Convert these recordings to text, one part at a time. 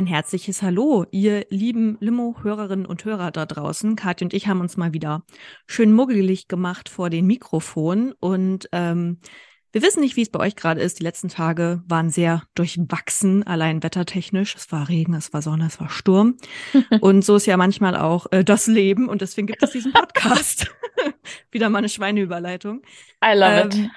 Ein herzliches Hallo, ihr lieben Limo-Hörerinnen und Hörer da draußen. Katja und ich haben uns mal wieder schön muggelig gemacht vor den Mikrofonen und ähm, wir wissen nicht, wie es bei euch gerade ist. Die letzten Tage waren sehr durchwachsen, allein wettertechnisch. Es war Regen, es war Sonne, es war Sturm. und so ist ja manchmal auch äh, das Leben und deswegen gibt es diesen Podcast. wieder mal eine Schweineüberleitung. I love ähm, it.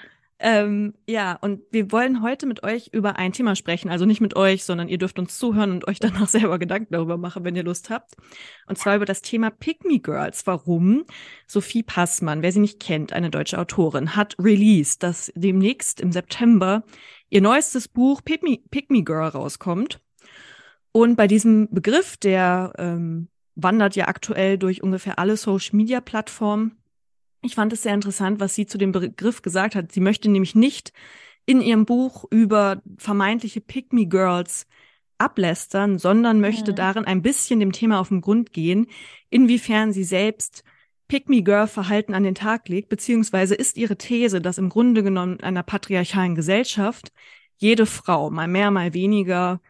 Ähm, ja, und wir wollen heute mit euch über ein Thema sprechen. Also nicht mit euch, sondern ihr dürft uns zuhören und euch danach selber Gedanken darüber machen, wenn ihr Lust habt. Und zwar über das Thema Pick Me Girls. Warum? Sophie Passmann, wer sie nicht kennt, eine deutsche Autorin, hat released, dass demnächst im September ihr neuestes Buch Pick Me, Pick Me Girl rauskommt. Und bei diesem Begriff, der ähm, wandert ja aktuell durch ungefähr alle Social-Media-Plattformen, ich fand es sehr interessant, was sie zu dem Begriff gesagt hat. Sie möchte nämlich nicht in ihrem Buch über vermeintliche Pick-me-Girls ablästern, sondern möchte mhm. darin ein bisschen dem Thema auf den Grund gehen, inwiefern sie selbst Pick-me-Girl-Verhalten an den Tag legt, beziehungsweise ist ihre These, dass im Grunde genommen in einer patriarchalen Gesellschaft jede Frau mal mehr, mal weniger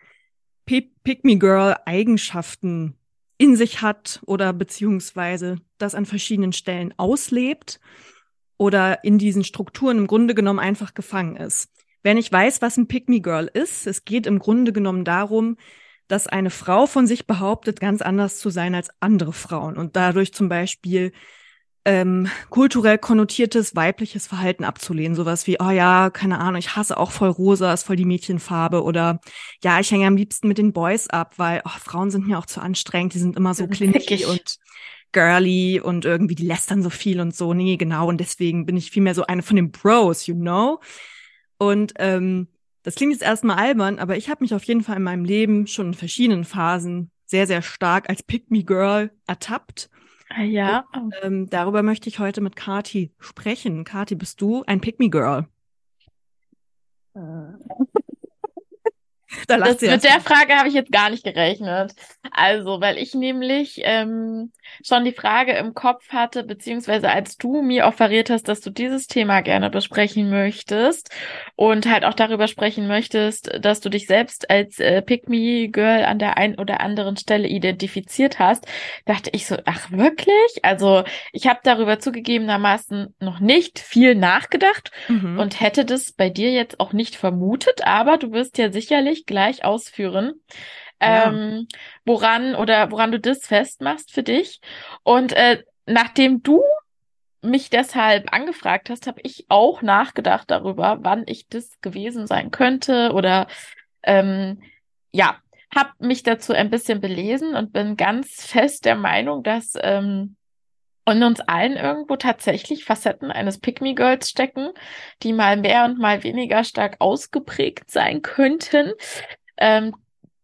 Pick-me-Girl-Eigenschaften in sich hat oder beziehungsweise das an verschiedenen Stellen auslebt oder in diesen Strukturen im Grunde genommen einfach gefangen ist. Wer nicht weiß, was ein Me Girl ist, es geht im Grunde genommen darum, dass eine Frau von sich behauptet, ganz anders zu sein als andere Frauen und dadurch zum Beispiel ähm, kulturell konnotiertes weibliches Verhalten abzulehnen. Sowas wie, oh ja, keine Ahnung, ich hasse auch voll rosa, ist voll die Mädchenfarbe. Oder ja, ich hänge am liebsten mit den Boys ab, weil oh, Frauen sind mir auch zu anstrengend, die sind immer so clinicky und girly und irgendwie die lästern so viel und so. Nee, genau. Und deswegen bin ich vielmehr so eine von den Bros, you know? Und ähm, das klingt jetzt erstmal albern, aber ich habe mich auf jeden Fall in meinem Leben schon in verschiedenen Phasen sehr, sehr stark als Pick-Me-Girl ertappt ja. Und, ähm, darüber möchte ich heute mit Kati sprechen. Kati, bist du ein Pick Me Girl? Äh. da das, mit der Frage habe ich jetzt gar nicht gerechnet. Also, weil ich nämlich ähm, schon die Frage im Kopf hatte, beziehungsweise als du mir offeriert hast, dass du dieses Thema gerne besprechen möchtest und halt auch darüber sprechen möchtest, dass du dich selbst als äh, Pick-Me-Girl an der einen oder anderen Stelle identifiziert hast, dachte ich so, ach wirklich? Also, ich habe darüber zugegebenermaßen noch nicht viel nachgedacht mhm. und hätte das bei dir jetzt auch nicht vermutet, aber du wirst ja sicherlich gleich ausführen, ja. ähm, woran oder woran du das festmachst für dich. Und äh, nachdem du mich deshalb angefragt hast, habe ich auch nachgedacht darüber, wann ich das gewesen sein könnte oder ähm, ja, habe mich dazu ein bisschen belesen und bin ganz fest der Meinung, dass ähm, in uns allen irgendwo tatsächlich Facetten eines Pick-Me-Girls stecken, die mal mehr und mal weniger stark ausgeprägt sein könnten. Ähm,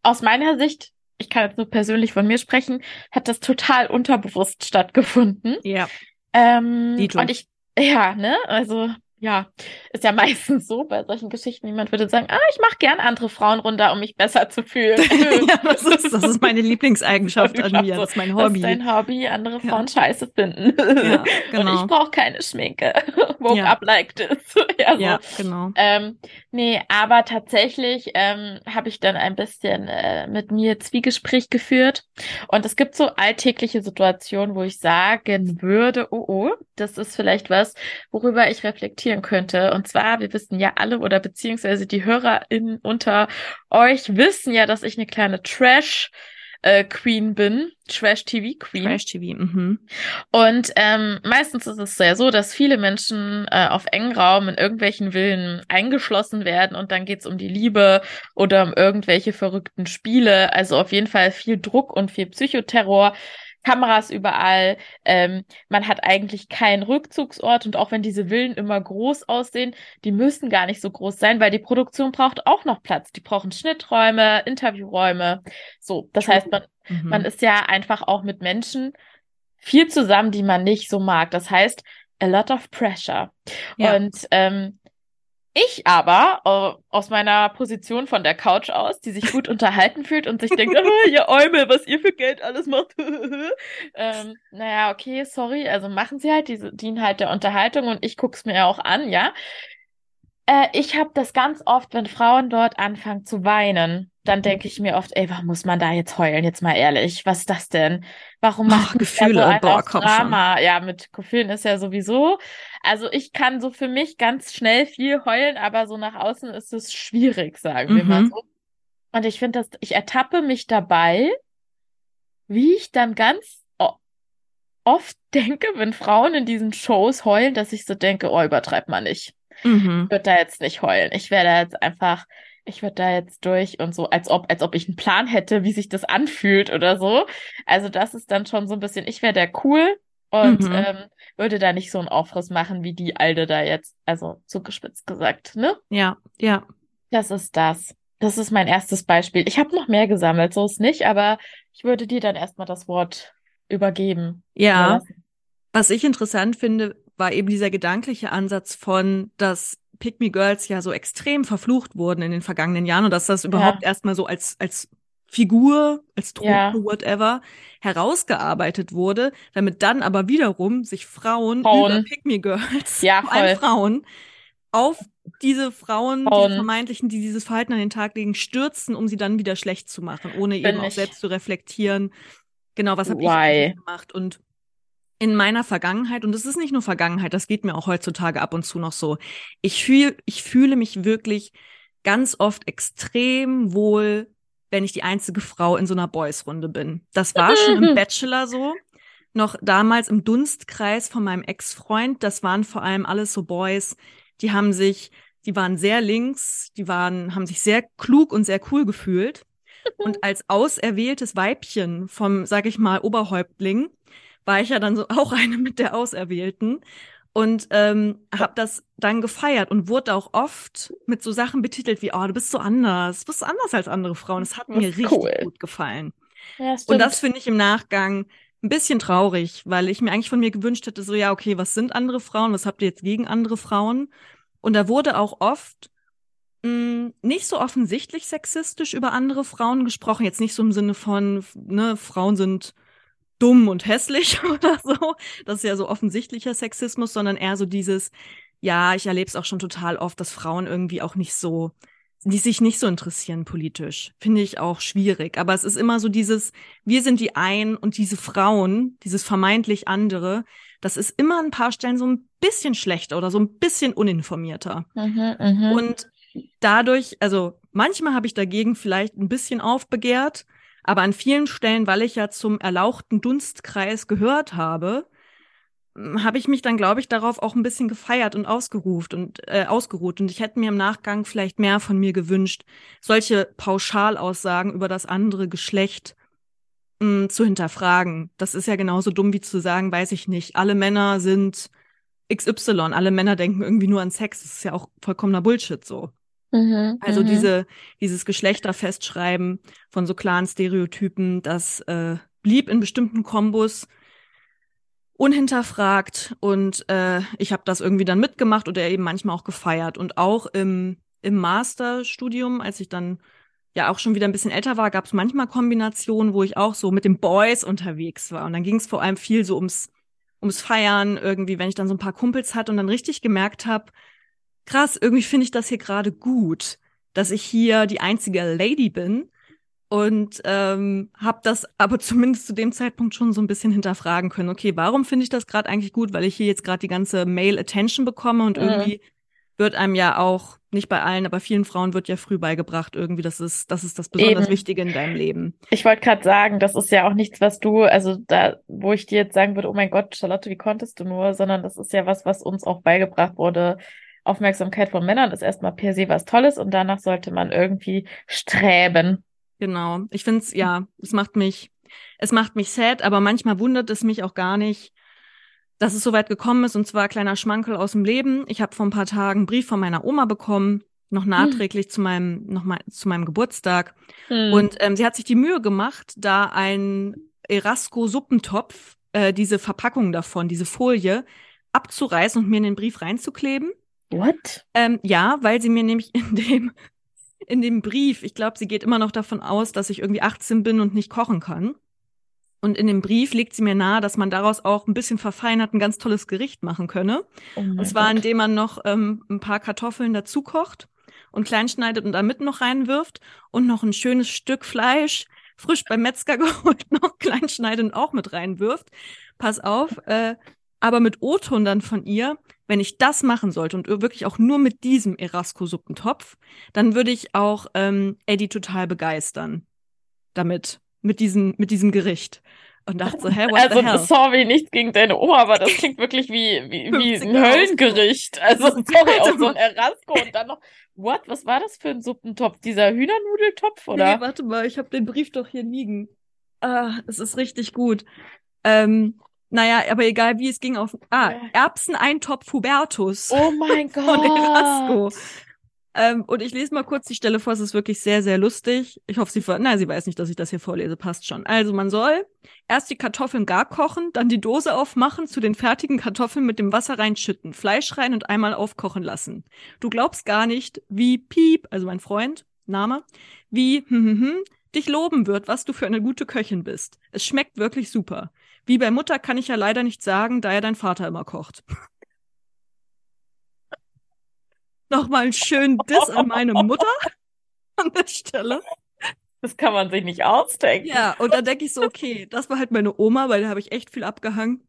aus meiner Sicht, ich kann jetzt nur persönlich von mir sprechen, hat das total unterbewusst stattgefunden. Ja. Ähm, und ich, ja, ne, also ja, ist ja meistens so bei solchen Geschichten. Jemand würde sagen, ah, ich mache gern andere Frauen runter, um mich besser zu fühlen. ja, das ist, das ist meine Lieblingseigenschaft an mir. Das ist mein Hobby. Das ist dein Hobby, andere Frauen ja. scheiße finden. Ja, genau. Und ich brauche keine Schminke. Woke ja. up like this. ja, so. ja, genau. Ähm, nee, aber tatsächlich ähm, habe ich dann ein bisschen äh, mit mir Zwiegespräch geführt. Und es gibt so alltägliche Situationen, wo ich sagen würde, oh, oh, das ist vielleicht was, worüber ich reflektiere reflektieren könnte. Und zwar, wir wissen ja alle oder beziehungsweise die HörerInnen unter euch wissen ja, dass ich eine kleine Trash äh, Queen bin, Trash TV Queen. Trash TV, mhm. Und ähm, meistens ist es ja so, dass viele Menschen äh, auf engen Raum in irgendwelchen Villen eingeschlossen werden und dann geht's um die Liebe oder um irgendwelche verrückten Spiele. Also auf jeden Fall viel Druck und viel Psychoterror. Kameras überall. Ähm, man hat eigentlich keinen Rückzugsort und auch wenn diese Villen immer groß aussehen, die müssen gar nicht so groß sein, weil die Produktion braucht auch noch Platz. Die brauchen Schnitträume, Interviewräume. So, das heißt, man, mhm. man ist ja einfach auch mit Menschen viel zusammen, die man nicht so mag. Das heißt, a lot of pressure. Ja. Und ähm, ich aber aus meiner Position von der Couch aus, die sich gut unterhalten fühlt und sich denkt, oh, ihr Eumel, was ihr für Geld alles macht. ähm, naja, okay, sorry, also machen sie halt, die dienen halt der Unterhaltung und ich guck's mir ja auch an, ja. Äh, ich habe das ganz oft, wenn Frauen dort anfangen zu weinen, dann denke ich mir oft, ey, warum muss man da jetzt heulen? Jetzt mal ehrlich, was ist das denn? Warum macht oh, Gefühle, so boah, komm Drama? Schon. Ja, mit Gefühlen ist ja sowieso. Also ich kann so für mich ganz schnell viel heulen, aber so nach außen ist es schwierig, sagen wir mal Mhm. so. Und ich finde das, ich ertappe mich dabei, wie ich dann ganz oft denke, wenn Frauen in diesen Shows heulen, dass ich so denke, oh, übertreib mal nicht. Mhm. Ich würde da jetzt nicht heulen. Ich wäre da jetzt einfach, ich würde da jetzt durch und so, als ob, als ob ich einen Plan hätte, wie sich das anfühlt oder so. Also das ist dann schon so ein bisschen, ich wäre da cool und Mhm. ähm, würde da nicht so einen Aufriss machen, wie die Alde da jetzt, also zugespitzt gesagt, ne? Ja, ja. Das ist das. Das ist mein erstes Beispiel. Ich habe noch mehr gesammelt, so ist nicht, aber ich würde dir dann erstmal das Wort übergeben. Ja. Was ich interessant finde, war eben dieser gedankliche Ansatz von, dass Pick Me Girls ja so extrem verflucht wurden in den vergangenen Jahren und dass das überhaupt erstmal so als, als Figur, als Trope, Ja. whatever, herausgearbeitet wurde, damit dann aber wiederum sich Frauen, Frauen. über Pick Me Girls, Ja, vor allem. Frauen, auf diese Frauen, Frauen. diese vermeintlichen, die dieses Verhalten an den Tag legen, stürzen, um sie dann wieder schlecht zu machen, ohne Bin eben auch ich- selbst zu reflektieren. Genau, was habe ich gemacht? Und in meiner Vergangenheit, und es ist nicht nur Vergangenheit, das geht mir auch heutzutage ab und zu noch so. Ich fühl, ich fühle mich wirklich ganz oft extrem wohl, wenn ich die einzige Frau in so einer Boys-Runde bin. Das war schon im Bachelor so. Noch damals im Dunstkreis von meinem Ex-Freund. Das waren vor allem alles so Boys, die haben sich, die waren sehr links, die waren, haben sich sehr klug und sehr cool gefühlt. Und als auserwähltes Weibchen vom, sag ich mal, Oberhäuptling, war ich ja dann so auch eine mit der Auserwählten und ähm, habe das dann gefeiert und wurde auch oft mit so Sachen betitelt wie, oh, du bist so anders, du bist anders als andere Frauen. Das hat Das mir richtig cool. gut gefallen. Ja, Und das finde ich im Nachgang ein bisschen traurig, weil ich mir eigentlich von mir gewünscht hätte, so, ja, okay, was sind andere Frauen? Was habt ihr jetzt gegen andere Frauen? Und da wurde auch oft mh, nicht so offensichtlich sexistisch über andere Frauen gesprochen. Jetzt nicht so im Sinne von, ne, Frauen sind dumm und hässlich oder so. Das ist ja so offensichtlicher Sexismus, sondern eher so dieses, ja, ich erlebe es auch schon total oft, dass Frauen irgendwie auch nicht so, die sich nicht so interessieren politisch. Finde ich auch schwierig. Aber es ist immer so dieses, wir sind die einen und diese Frauen, dieses vermeintlich andere, das ist immer an ein paar Stellen so ein bisschen schlechter oder so ein bisschen uninformierter. Mhm, mhm. Und dadurch, also manchmal habe ich dagegen vielleicht ein bisschen aufbegehrt, aber an vielen Stellen, weil ich ja zum erlauchten Dunstkreis gehört habe, m, habe ich mich dann, glaube ich, darauf auch ein bisschen gefeiert und ausgeruft und äh, ausgeruht. Und ich hätte mir im Nachgang vielleicht mehr von mir gewünscht, solche Pauschalaussagen über das andere Geschlecht mh, zu hinterfragen. Das ist ja genauso dumm wie zu sagen, weiß ich nicht, alle Männer sind XY, alle Männer denken irgendwie nur an Sex. Das ist ja auch vollkommener Bullshit so. Mhm, Also mhm. diese, dieses Geschlechterfestschreiben von so klaren Stereotypen, das äh, blieb in bestimmten Kombos unhinterfragt und äh, ich habe das irgendwie dann mitgemacht oder eben manchmal auch gefeiert. Und auch im, im Masterstudium, als ich dann ja auch schon wieder ein bisschen älter war, gab es manchmal Kombinationen, wo ich auch so mit den Boys unterwegs war. Und dann ging es vor allem viel so ums, ums Feiern, irgendwie, wenn ich dann so ein paar Kumpels hatte und dann richtig gemerkt habe, krass, irgendwie finde ich das hier gerade gut, dass ich hier die einzige Lady bin und ähm, habe das aber zumindest zu dem Zeitpunkt schon so ein bisschen hinterfragen können. Okay, warum finde ich das gerade eigentlich gut? Weil ich hier jetzt gerade die ganze Male Attention bekomme und Mhm. irgendwie wird einem ja auch nicht bei allen, aber vielen Frauen wird ja früh beigebracht irgendwie, das ist das ist das besonders Eben. Wichtige in deinem Leben. Ich wollte gerade sagen, das ist ja auch nichts, was du, also da, wo ich dir jetzt sagen würde, oh mein Gott, Charlotte, wie konntest du nur, sondern das ist ja was, was uns auch beigebracht wurde. Aufmerksamkeit von Männern ist erstmal per se was Tolles und danach sollte man irgendwie streben. Genau. Ich finde es, ja, es macht mich, es macht mich sad, aber manchmal wundert es mich auch gar nicht, dass es so weit gekommen ist. Und zwar kleiner Schmankel aus dem Leben. Ich habe vor ein paar Tagen einen Brief von meiner Oma bekommen, noch nachträglich zu meinem, noch mal, zu meinem Geburtstag. Hm. Und ähm, sie hat sich die Mühe gemacht, da ein Erasco-Suppentopf, äh, diese Verpackung davon, diese Folie, abzureißen und mir in den Brief reinzukleben. What? Ähm, ja, weil sie mir nämlich in dem, in dem Brief, ich glaube, sie geht immer noch davon aus, dass ich irgendwie 18 bin und nicht kochen kann. Und in dem Brief legt sie mir nahe, dass man daraus auch ein bisschen verfeinert ein ganz tolles Gericht machen könne. Oh Und zwar, Gott. indem man noch ähm, ein paar Kartoffeln dazu kocht und klein schneidet und da mitten noch reinwirft und noch ein schönes Stück Fleisch, frisch beim Metzger geholt, noch klein schneidet und auch mit reinwirft. Pass auf, äh, aber mit O-Ton dann von ihr, wenn ich das machen sollte und wirklich auch nur mit diesem Erasco-Suppentopf, dann würde ich auch ähm, Eddie total begeistern. Damit, mit diesem, mit diesem Gericht und dachte so, hä, what also, the hell? sorry, nichts gegen deine Oma, aber das klingt wirklich wie, wie, wie ein Höllengericht. Also, sorry, auch so ein Erasco und dann noch, what, was war das für ein Suppentopf? Dieser Hühnernudeltopf, oder? Nee, warte mal, ich habe den Brief doch hier liegen. Ah, es ist richtig gut. Ähm, naja, aber egal wie es ging auf. Ah, Erbseneintopf Hubertus. Oh mein Gott. Von Erasco. Ähm, und ich lese mal kurz die Stelle vor, es ist wirklich sehr, sehr lustig. Ich hoffe, sie, nein, sie weiß nicht, dass ich das hier vorlese, passt schon. Also man soll erst die Kartoffeln gar kochen, dann die Dose aufmachen, zu den fertigen Kartoffeln mit dem Wasser reinschütten, Fleisch rein und einmal aufkochen lassen. Du glaubst gar nicht, wie Piep, also mein Freund, Name, wie hm, hm, hm, dich loben wird, was du für eine gute Köchin bist. Es schmeckt wirklich super. Wie bei Mutter kann ich ja leider nicht sagen, da ja dein Vater immer kocht. Nochmal einen schönen Diss an meine Mutter an der Stelle. Das kann man sich nicht ausdenken. Ja, und dann denke ich so, okay, das war halt meine Oma, weil da habe ich echt viel abgehangen.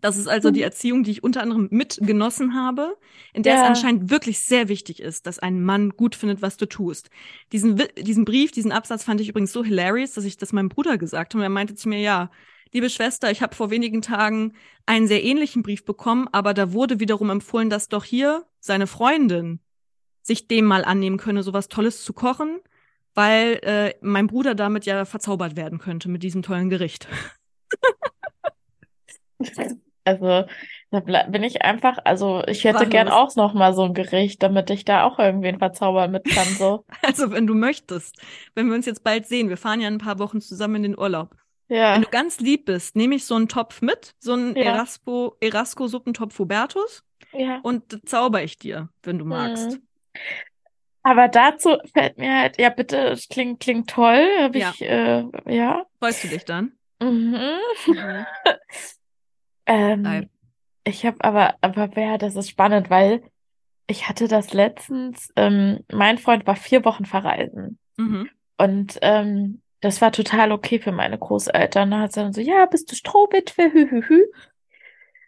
Das ist also die Erziehung, die ich unter anderem mitgenossen habe, in der ja. es anscheinend wirklich sehr wichtig ist, dass ein Mann gut findet, was du tust. Diesen, diesen Brief, diesen Absatz fand ich übrigens so hilarious, dass ich das meinem Bruder gesagt habe. Und er meinte zu mir, ja, liebe Schwester, ich habe vor wenigen Tagen einen sehr ähnlichen Brief bekommen, aber da wurde wiederum empfohlen, dass doch hier seine Freundin sich dem mal annehmen könne, sowas Tolles zu kochen, weil äh, mein Bruder damit ja verzaubert werden könnte mit diesem tollen Gericht. Also, da bin ich einfach, also ich hätte Warum? gern auch noch mal so ein Gericht, damit ich da auch irgendwen verzaubern mit kann, so. Also, wenn du möchtest, wenn wir uns jetzt bald sehen, wir fahren ja ein paar Wochen zusammen in den Urlaub. Ja. Wenn du ganz lieb bist, nehme ich so einen Topf mit, so einen ja. Erasco, Erasco-Suppentopf Hubertus. Ja. Und zauber ich dir, wenn du magst. Mhm. Aber dazu fällt mir halt, ja, bitte, es klingt, klingt toll. Hab ja. Ich, äh, ja. Freust du dich dann? Mhm. mhm. ähm, ich habe aber, aber wer, das ist spannend, weil ich hatte das letztens, ähm, mein Freund war vier Wochen verreisen. Mhm. Und ähm, das war total okay für meine Großeltern. Da hat sie dann so, ja, bist du Strohwitwe, hü, hü, hü.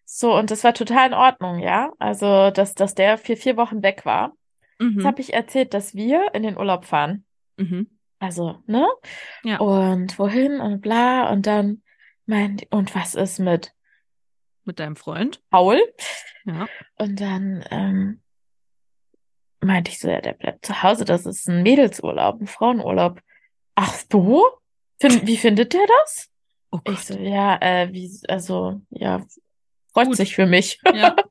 So, und das war total in Ordnung, ja. Also, dass, dass der vier, vier Wochen weg war. Mhm. Jetzt habe ich erzählt, dass wir in den Urlaub fahren. Mhm. Also, ne? Ja. Und wohin und bla. Und dann meint, und was ist mit? Mit deinem Freund? Paul. Ja. Und dann ähm, meinte ich so, ja, der bleibt zu Hause. Das ist ein Mädelsurlaub, ein Frauenurlaub. Ach so? Find, wie findet der das? Oh. Ich so, ja, äh, wie, also, ja, freut Gut. sich für mich. Ja.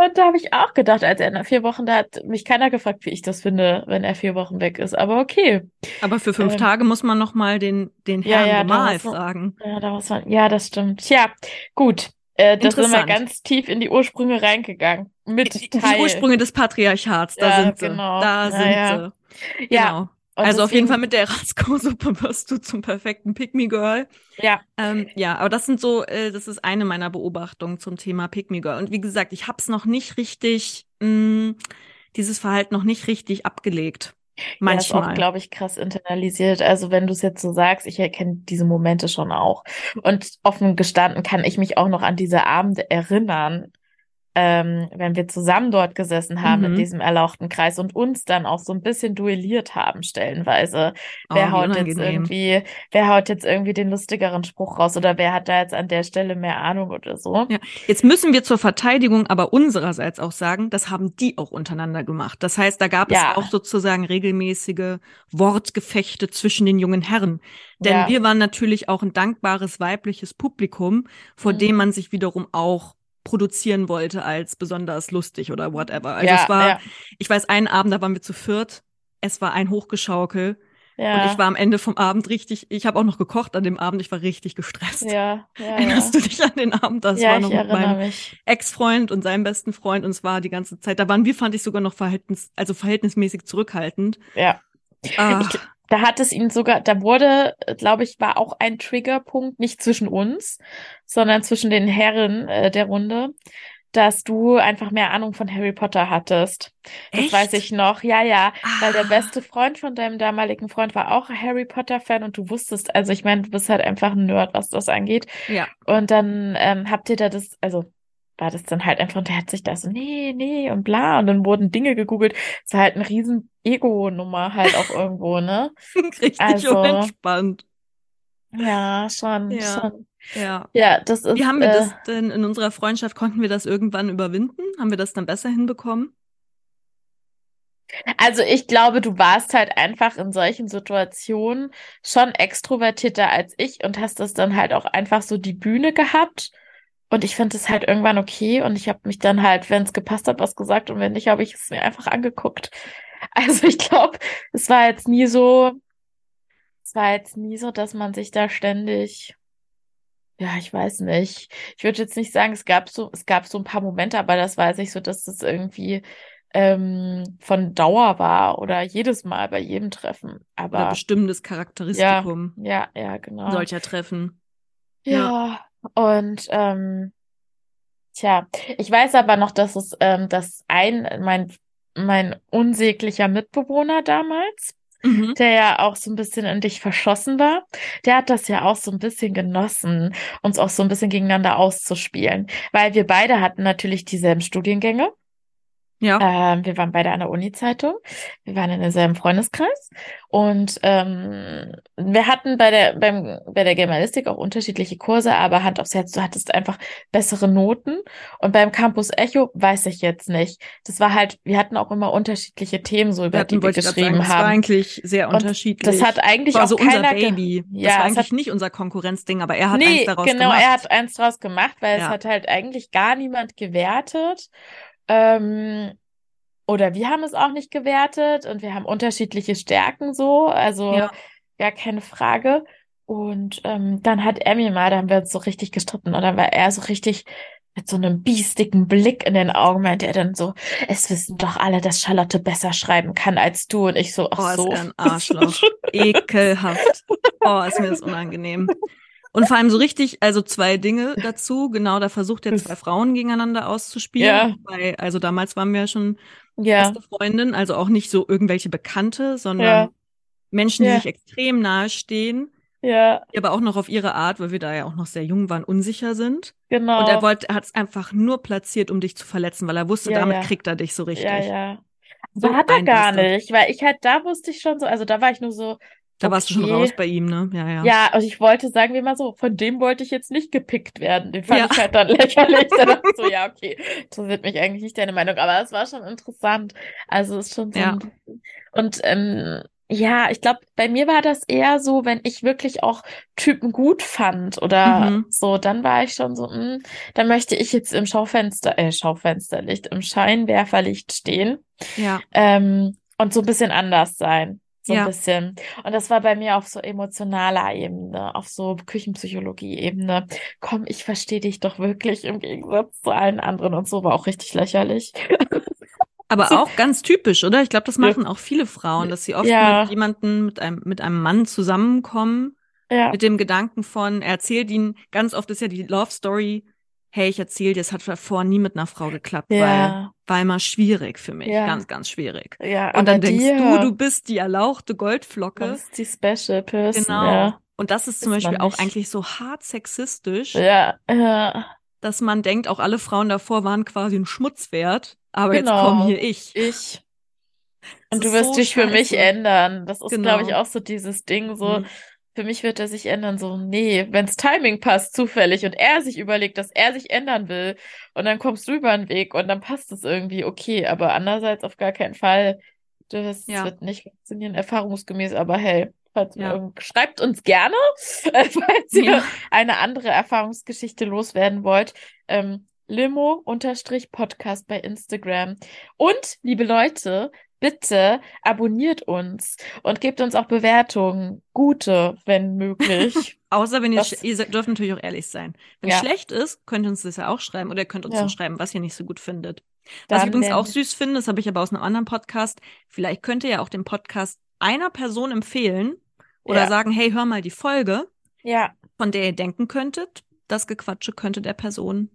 Und da habe ich auch gedacht, als er nach vier Wochen, da hat mich keiner gefragt, wie ich das finde, wenn er vier Wochen weg ist. Aber okay. Aber für fünf ähm, Tage muss man noch mal den, den Herrn ja, ja, normal fragen. Ja, da muss man, ja, das stimmt. Tja, gut. Äh, da sind wir ganz tief in die Ursprünge reingegangen. Mit die, die Ursprünge des Patriarchats, da ja, sind sie. Genau. Da sind ja, sie. Genau. Ja, und also auf jeden Fall mit der Rasko-Suppe wirst du zum perfekten Pick-Me-Girl. Ja. Ähm, ja, aber das sind so, äh, das ist eine meiner Beobachtungen zum Thema Pick-Me-Girl. Und wie gesagt, ich hab's noch nicht richtig, mh, mm, dieses Verhalten noch nicht richtig abgelegt. Manchmal. Ja, das ist auch, glaube ich, krass internalisiert. Also wenn du es jetzt so sagst, ich erkenne diese Momente schon auch. Und offen gestanden kann ich mich auch noch an diese Abende erinnern, ähm, wenn wir zusammen dort gesessen haben mhm. in diesem erlauchten Kreis und uns dann auch so ein bisschen duelliert haben stellenweise. Oh, wer haut unangenehm. jetzt irgendwie, wer haut jetzt irgendwie den lustigeren Spruch raus oder wer hat da jetzt an der Stelle mehr Ahnung oder so? Ja. Jetzt müssen wir zur Verteidigung aber unsererseits auch sagen, das haben die auch untereinander gemacht. Das heißt, da gab ja. es auch sozusagen regelmäßige Wortgefechte zwischen den jungen Herren. Denn ja. wir waren natürlich auch ein dankbares weibliches Publikum, vor mhm. dem man sich wiederum auch produzieren wollte als besonders lustig oder whatever. Also ja, es war, ja. ich weiß, einen Abend, da waren wir zu viert. Es war ein Hochgeschaukel. Ja. Und ich war am Ende vom Abend richtig, ich habe auch noch gekocht an dem Abend, ich war richtig gestresst. Ja, ja, Erinnerst du dich an den Abend? Das ja, war noch mit meinem Ex-Freund und seinem besten Freund und es war die ganze Zeit, da waren wir, fand ich sogar noch verhältnis, also verhältnismäßig zurückhaltend. Ja. Ah. Da hat es ihn sogar, da wurde, glaube ich, war auch ein Triggerpunkt, nicht zwischen uns, sondern zwischen den Herren äh, der Runde. dass du einfach mehr Ahnung von Harry Potter hattest. Das Echt? weiß ich noch. Ja, ja, weil der Ah. beste Freund von deinem damaligen Freund war auch Harry Potter Fan und du wusstest, also ich meine, du bist halt einfach ein Nerd, was das angeht. Ja. Und dann ähm, habt ihr da das, also war das dann halt einfach, und der hat sich da so, nee, nee und bla. Und dann wurden Dinge gegoogelt. Es war halt eine riesen Ego-Nummer halt auch irgendwo, ne? Richtig Also- unentspannt. Ja, schon, Ja. schon. Ja. Ja, das ist, Wie haben wir äh, das denn in unserer Freundschaft? Konnten wir das irgendwann überwinden? Haben wir das dann besser hinbekommen? Also ich glaube, du warst halt einfach in solchen Situationen schon extrovertierter als ich und hast das dann halt auch einfach so die Bühne gehabt. Und ich finde es halt irgendwann okay und ich habe mich dann halt, wenn es gepasst hat, was gesagt und wenn nicht, habe ich es mir einfach angeguckt. Also ich glaube, es war jetzt nie so, es war jetzt nie so, dass man sich da ständig, ja, ich weiß nicht. Ich würde jetzt nicht sagen, es gab so, es gab so ein paar Momente, aber das jetzt nicht so, dass das irgendwie ähm, von Dauer war oder jedes Mal bei jedem Treffen. Oder Aber bestimmendes Charakteristikum ja, ja, genau. solcher Treffen? Ja, und ähm, tja, ich weiß aber noch, dass es, ähm, dass ein, mein, mein unsäglicher Mitbewohner damals, Mhm. der ja auch so ein bisschen in dich verschossen war, der hat das ja auch so ein bisschen genossen, uns auch so ein bisschen gegeneinander auszuspielen, weil wir beide hatten natürlich dieselben Studiengänge. Ja. Ähm, wir waren beide an der Uni-Zeitung. Wir waren in derselben Freundeskreis. Und ähm, wir hatten bei der, beim, bei der Germanistik auch unterschiedliche Kurse, aber Hand aufs Herz, du hattest einfach bessere Noten. Und beim Campus Echo weiß ich jetzt nicht. Das war halt, wir hatten auch immer unterschiedliche Themen, so Wir über die hatten, wir ich grad geschrieben sagen, das war haben. eigentlich sehr Und unterschiedlich. Das hat eigentlich war auch so unser keiner ge- Baby. Das Ja, war es eigentlich hat- nicht unser Konkurrenzding, aber er hat Nee, eins daraus genau, gemacht. er hat eins draus gemacht, weil es Ja. hat halt eigentlich gar niemand gewertet. Ähm, oder wir haben es auch nicht gewertet und wir haben unterschiedliche Stärken so, also Ja. gar keine Frage. Und ähm, dann hat mir mal, da haben wir uns so richtig gestritten und dann war er so richtig mit so einem biestigen Blick in den Augen, meinte er dann so, es wissen doch alle, dass Charlotte besser schreiben kann als du. Und ich so, ach Oh, ist so. er ein Arschloch. Ekelhaft. Oh, ist mir das unangenehm. Und vor allem so richtig, also zwei Dinge dazu. Genau, da versucht er zwei Frauen gegeneinander auszuspielen. Ja. Weil, also damals waren wir ja schon Ja, beste Freundin, also auch nicht so irgendwelche Bekannte, sondern Ja. Menschen, die Ja. sich extrem nahe stehen, ja, die aber auch noch auf ihre Art, weil wir da ja auch noch sehr jung waren, unsicher sind. genau. Und er wollte, er hat es einfach nur platziert, um dich zu verletzen, weil er wusste, Ja, damit ja. kriegt er dich so richtig. Ja, ja. So hat er gar nicht, weil ich halt, da wusste ich schon so, also da war ich nur so, Da warst du schon okay. raus bei ihm, ne? Ja, ja. Ja, und ich wollte, sagen wir mal so, von dem wollte ich jetzt nicht gepickt werden. Den fand Ja. ich halt dann lächerlich. Da dachte ich so, ja, okay, interessiert mich eigentlich nicht deine Meinung, aber es war schon interessant. Also es ist schon so Ja. ein, und ähm, ja, ich glaube, bei mir war das eher so, wenn ich wirklich auch Typen gut fand oder Mhm. so, dann war ich schon so, mh, dann möchte ich jetzt im Schaufenster, äh, Schaufensterlicht, im Scheinwerferlicht stehen Ja. ähm, und so ein bisschen anders sein. So ein Ja. bisschen. Und das war bei mir auf so emotionaler Ebene, auf so Küchenpsychologie-Ebene. Komm, ich verstehe dich doch wirklich im Gegensatz zu allen anderen und so war auch richtig lächerlich. Aber auch ganz typisch, oder? Ich glaube, das machen auch viele Frauen, dass sie oft Ja. mit jemandem, mit einem, mit einem Mann zusammenkommen, Ja, mit dem Gedanken von, er erzählt ihnen, ganz oft ist ja die Love Story, hey, ich erzähle dir, es hat davor nie mit einer Frau geklappt, weil ja, war immer schwierig für mich, Ja. ganz, ganz schwierig. ja. Und dann denkst dir, du, du bist die erlauchte du Goldflocke. bist die Special Person. Genau. Ja, Und das ist zum Ist Beispiel auch eigentlich so hart sexistisch, ja, ja. dass man denkt, auch alle Frauen davor waren quasi ein Schmutz wert, aber Genau. jetzt komme hier ich. Ich. Das Und du wirst so dich für mich scheiße. ändern. Das ist, glaube ich, Genau. auch so dieses Ding, so. Mhm. Für mich wird er sich ändern, so, nee, wenns Timing passt, zufällig, und er sich überlegt, dass er sich ändern will, und dann kommst du über den Weg und dann passt es irgendwie, okay, aber andererseits auf gar keinen Fall. Das Ja. wird nicht funktionieren, erfahrungsgemäß, aber hey, falls Ja. schreibt uns gerne, äh, falls ihr Ja. eine andere Erfahrungsgeschichte loswerden wollt. Ähm, Limo-Podcast bei Instagram. Und, liebe Leute, bitte abonniert uns und gebt uns auch Bewertungen. Gute, wenn möglich. Außer wenn ihr, Das- ihr dürft natürlich auch ehrlich sein. Wenn Ja. schlecht ist, könnt ihr uns das ja auch schreiben oder ihr könnt uns Ja. dann schreiben, was ihr nicht so gut findet. Was ich Dann übrigens auch süß finde, das habe ich aber aus einem anderen Podcast. Vielleicht könnt ihr ja auch den Podcast einer Person empfehlen oder Ja. sagen, hey, hör mal die Folge, Ja, von der ihr denken könntet, das Gequatsche könnte der Person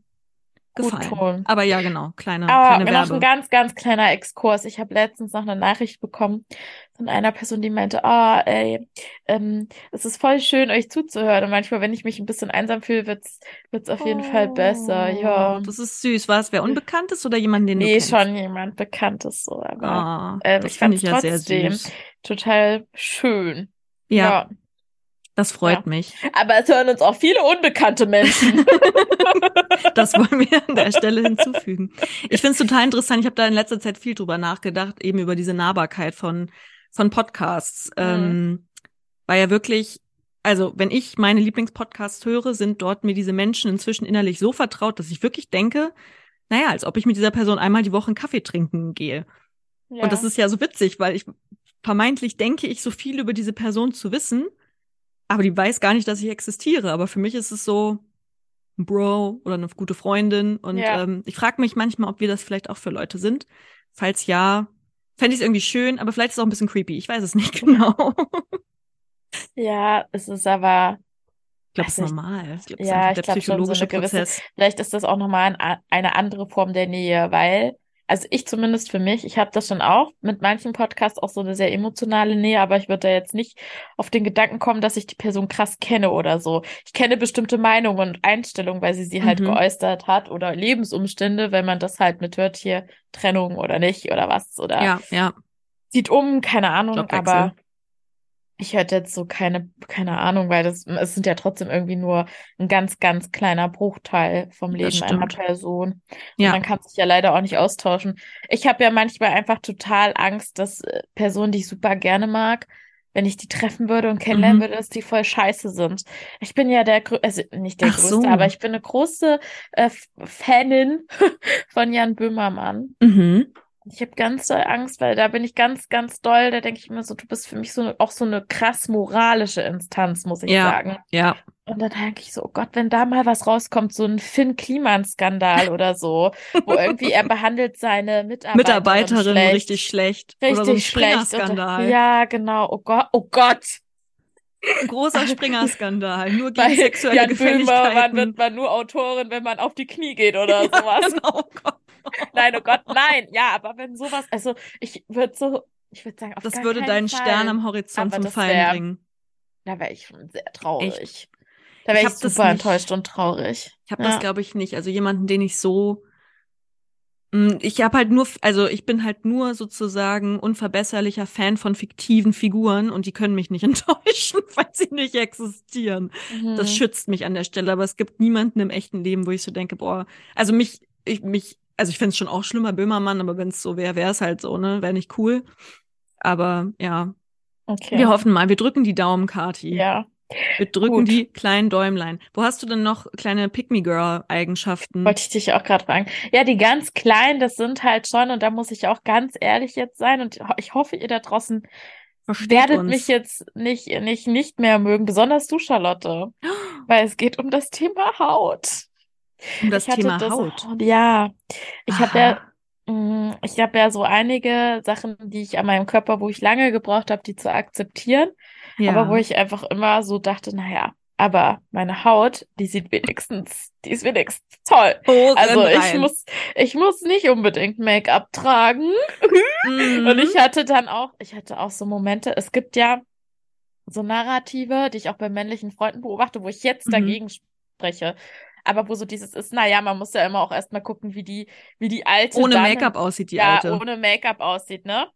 gefallen. tun. Aber ja, genau, kleine, Aber kleine noch ein ganz, ganz kleiner Exkurs. Ich habe letztens noch eine Nachricht bekommen von einer Person, die meinte, ah, ey, ähm, es ist voll schön, euch zuzuhören. Und manchmal, wenn ich mich ein bisschen einsam fühle, wird's, wird's auf jeden Fall besser. Ja. Oh, Das ist süß. War es wer Unbekanntes oder jemand, den du Nee, kennst? schon jemand Bekanntes so, aber Ah, ähm, das ich fand's ich ja sehr trotzdem süß. total schön. Ja, Ja. das freut Ja. mich. Aber es hören uns auch viele unbekannte Menschen. Das wollen wir an der Stelle hinzufügen. Ich finde es total interessant. Ich habe da in letzter Zeit viel drüber nachgedacht, eben über diese Nahbarkeit von, von Podcasts. Mhm. Ähm, weil ja wirklich, also wenn ich meine Lieblingspodcasts höre, sind dort mir diese Menschen inzwischen innerlich so vertraut, dass ich wirklich denke, naja, als ob ich mit dieser Person einmal die Woche einen Kaffee trinken gehe. Ja. Und das ist ja so witzig, weil ich vermeintlich denke ich so viel über diese Person zu wissen, aber die weiß gar nicht, dass ich existiere. Aber für mich ist es so Bro oder eine gute Freundin. Und Ja. ähm, ich frage mich manchmal, ob wir das vielleicht auch für Leute sind. Falls ja, fände ich es irgendwie schön, aber vielleicht ist es auch ein bisschen creepy. Ich weiß es nicht genau. Ja, es ist aber, Ich glaube, es ist normal. Ich glaube, es ist ja, einfach ich der glaube schon so psychologische eine gewisse, Prozess. vielleicht ist das auch nochmal ein, eine andere Form der Nähe, weil, also ich zumindest für mich, ich habe das schon auch mit manchen Podcasts auch so eine sehr emotionale Nähe, aber ich würde da jetzt nicht auf den Gedanken kommen, dass ich die Person krass kenne oder so. Ich kenne bestimmte Meinungen und Einstellungen, weil sie sie halt Mhm. geäußert hat oder Lebensumstände, wenn man das halt mithört, hier Trennung oder nicht oder was oder Ja, ja. zieht um, keine Ahnung, aber ich hätte jetzt so keine, keine Ahnung, weil das, es sind ja trotzdem irgendwie nur ein ganz, ganz kleiner Bruchteil vom Leben einer. Person. Und Ja. man kann sich ja leider auch nicht austauschen. Ich habe ja manchmal einfach total Angst, dass äh, Personen, die ich super gerne mag, wenn ich die treffen würde und kennenlernen Mhm. würde, dass die voll scheiße sind. Ich bin ja der, also nicht der Ach größte, so. aber ich bin eine große äh, Fanin von Jan Böhmermann. Mhm. Ich habe ganz doll Angst, weil da bin ich ganz, ganz doll. Da denke ich mir so, du bist für mich so auch so eine krass moralische Instanz, muss ich Ja. sagen. Ja. Und dann denke ich so, oh Gott, wenn da mal was rauskommt, so ein Finn-Kliman-Skandal oder so, wo irgendwie er behandelt seine Mitarbeiterin, Mitarbeiterin schlecht, richtig schlecht. Oder so ein richtig schlecht. Springer-Skandal. ja, genau. Oh Gott, oh Gott. Ein großer Springer-Skandal. Nur gegen Bei sexuelle Jan Böhmermann Gefälligkeiten. wird man nur Autorin, wenn man auf die Knie geht oder sowas. Genau, oh Gott. Nein, oh Gott, nein. Ja, aber wenn sowas, also ich würde so, ich würde sagen, auf Das würde deinen Fall. Stern am Horizont Aber zum das Fallen wär- bringen. Da wäre ich schon sehr traurig. Echt? Da Ich wäre ich das super enttäuscht und traurig. Ich habe Ja. das, glaube ich, nicht. Also jemanden, den ich so. Mm, Ich habe halt nur, also ich bin halt nur sozusagen unverbesserlicher Fan von fiktiven Figuren und die können mich nicht enttäuschen, weil sie nicht existieren. Das Mhm. schützt mich an der Stelle, aber es gibt niemanden im echten Leben, wo ich so denke, boah, also mich, ich, mich, also ich find's es schon auch schlimmer, Böhmermann, aber wenn es so wäre, wäre es halt so, ne? Wäre nicht cool. Aber ja, Okay. wir hoffen mal, wir drücken die Daumen, Kati. Ja, Wir drücken Gut. die kleinen Däumlein. Wo hast du denn noch kleine Pick-Me-Girl-Eigenschaften? wollte ich dich auch gerade fragen. Ja, die ganz kleinen, das sind halt schon, und da muss ich auch ganz ehrlich jetzt sein, und ich hoffe, ihr da draußen Versteht werdet uns. mich jetzt nicht, nicht, nicht mehr mögen, besonders du, Charlotte. Weil es geht um das Thema Haut. Um das Thema das, Haut. Ja, ich habe ja, mh, ich habe ja so einige Sachen, die ich an meinem Körper, wo ich lange gebraucht habe, die zu akzeptieren. Ja. Aber wo ich einfach immer so dachte, naja, aber meine Haut, die sieht wenigstens, die ist wenigstens toll. Hosen Also ich rein. muss, ich muss nicht unbedingt Make-up tragen. Mhm. Und ich hatte dann auch, ich hatte auch so Momente, es gibt ja so Narrative, die ich auch bei männlichen Freunden beobachte, wo ich jetzt Mhm. dagegen spreche. Aber wo so dieses ist, naja, man muss ja immer auch erstmal gucken, wie die, wie die alte ohne Make-up aussieht die ja, alte. ohne Make-up aussieht, ne?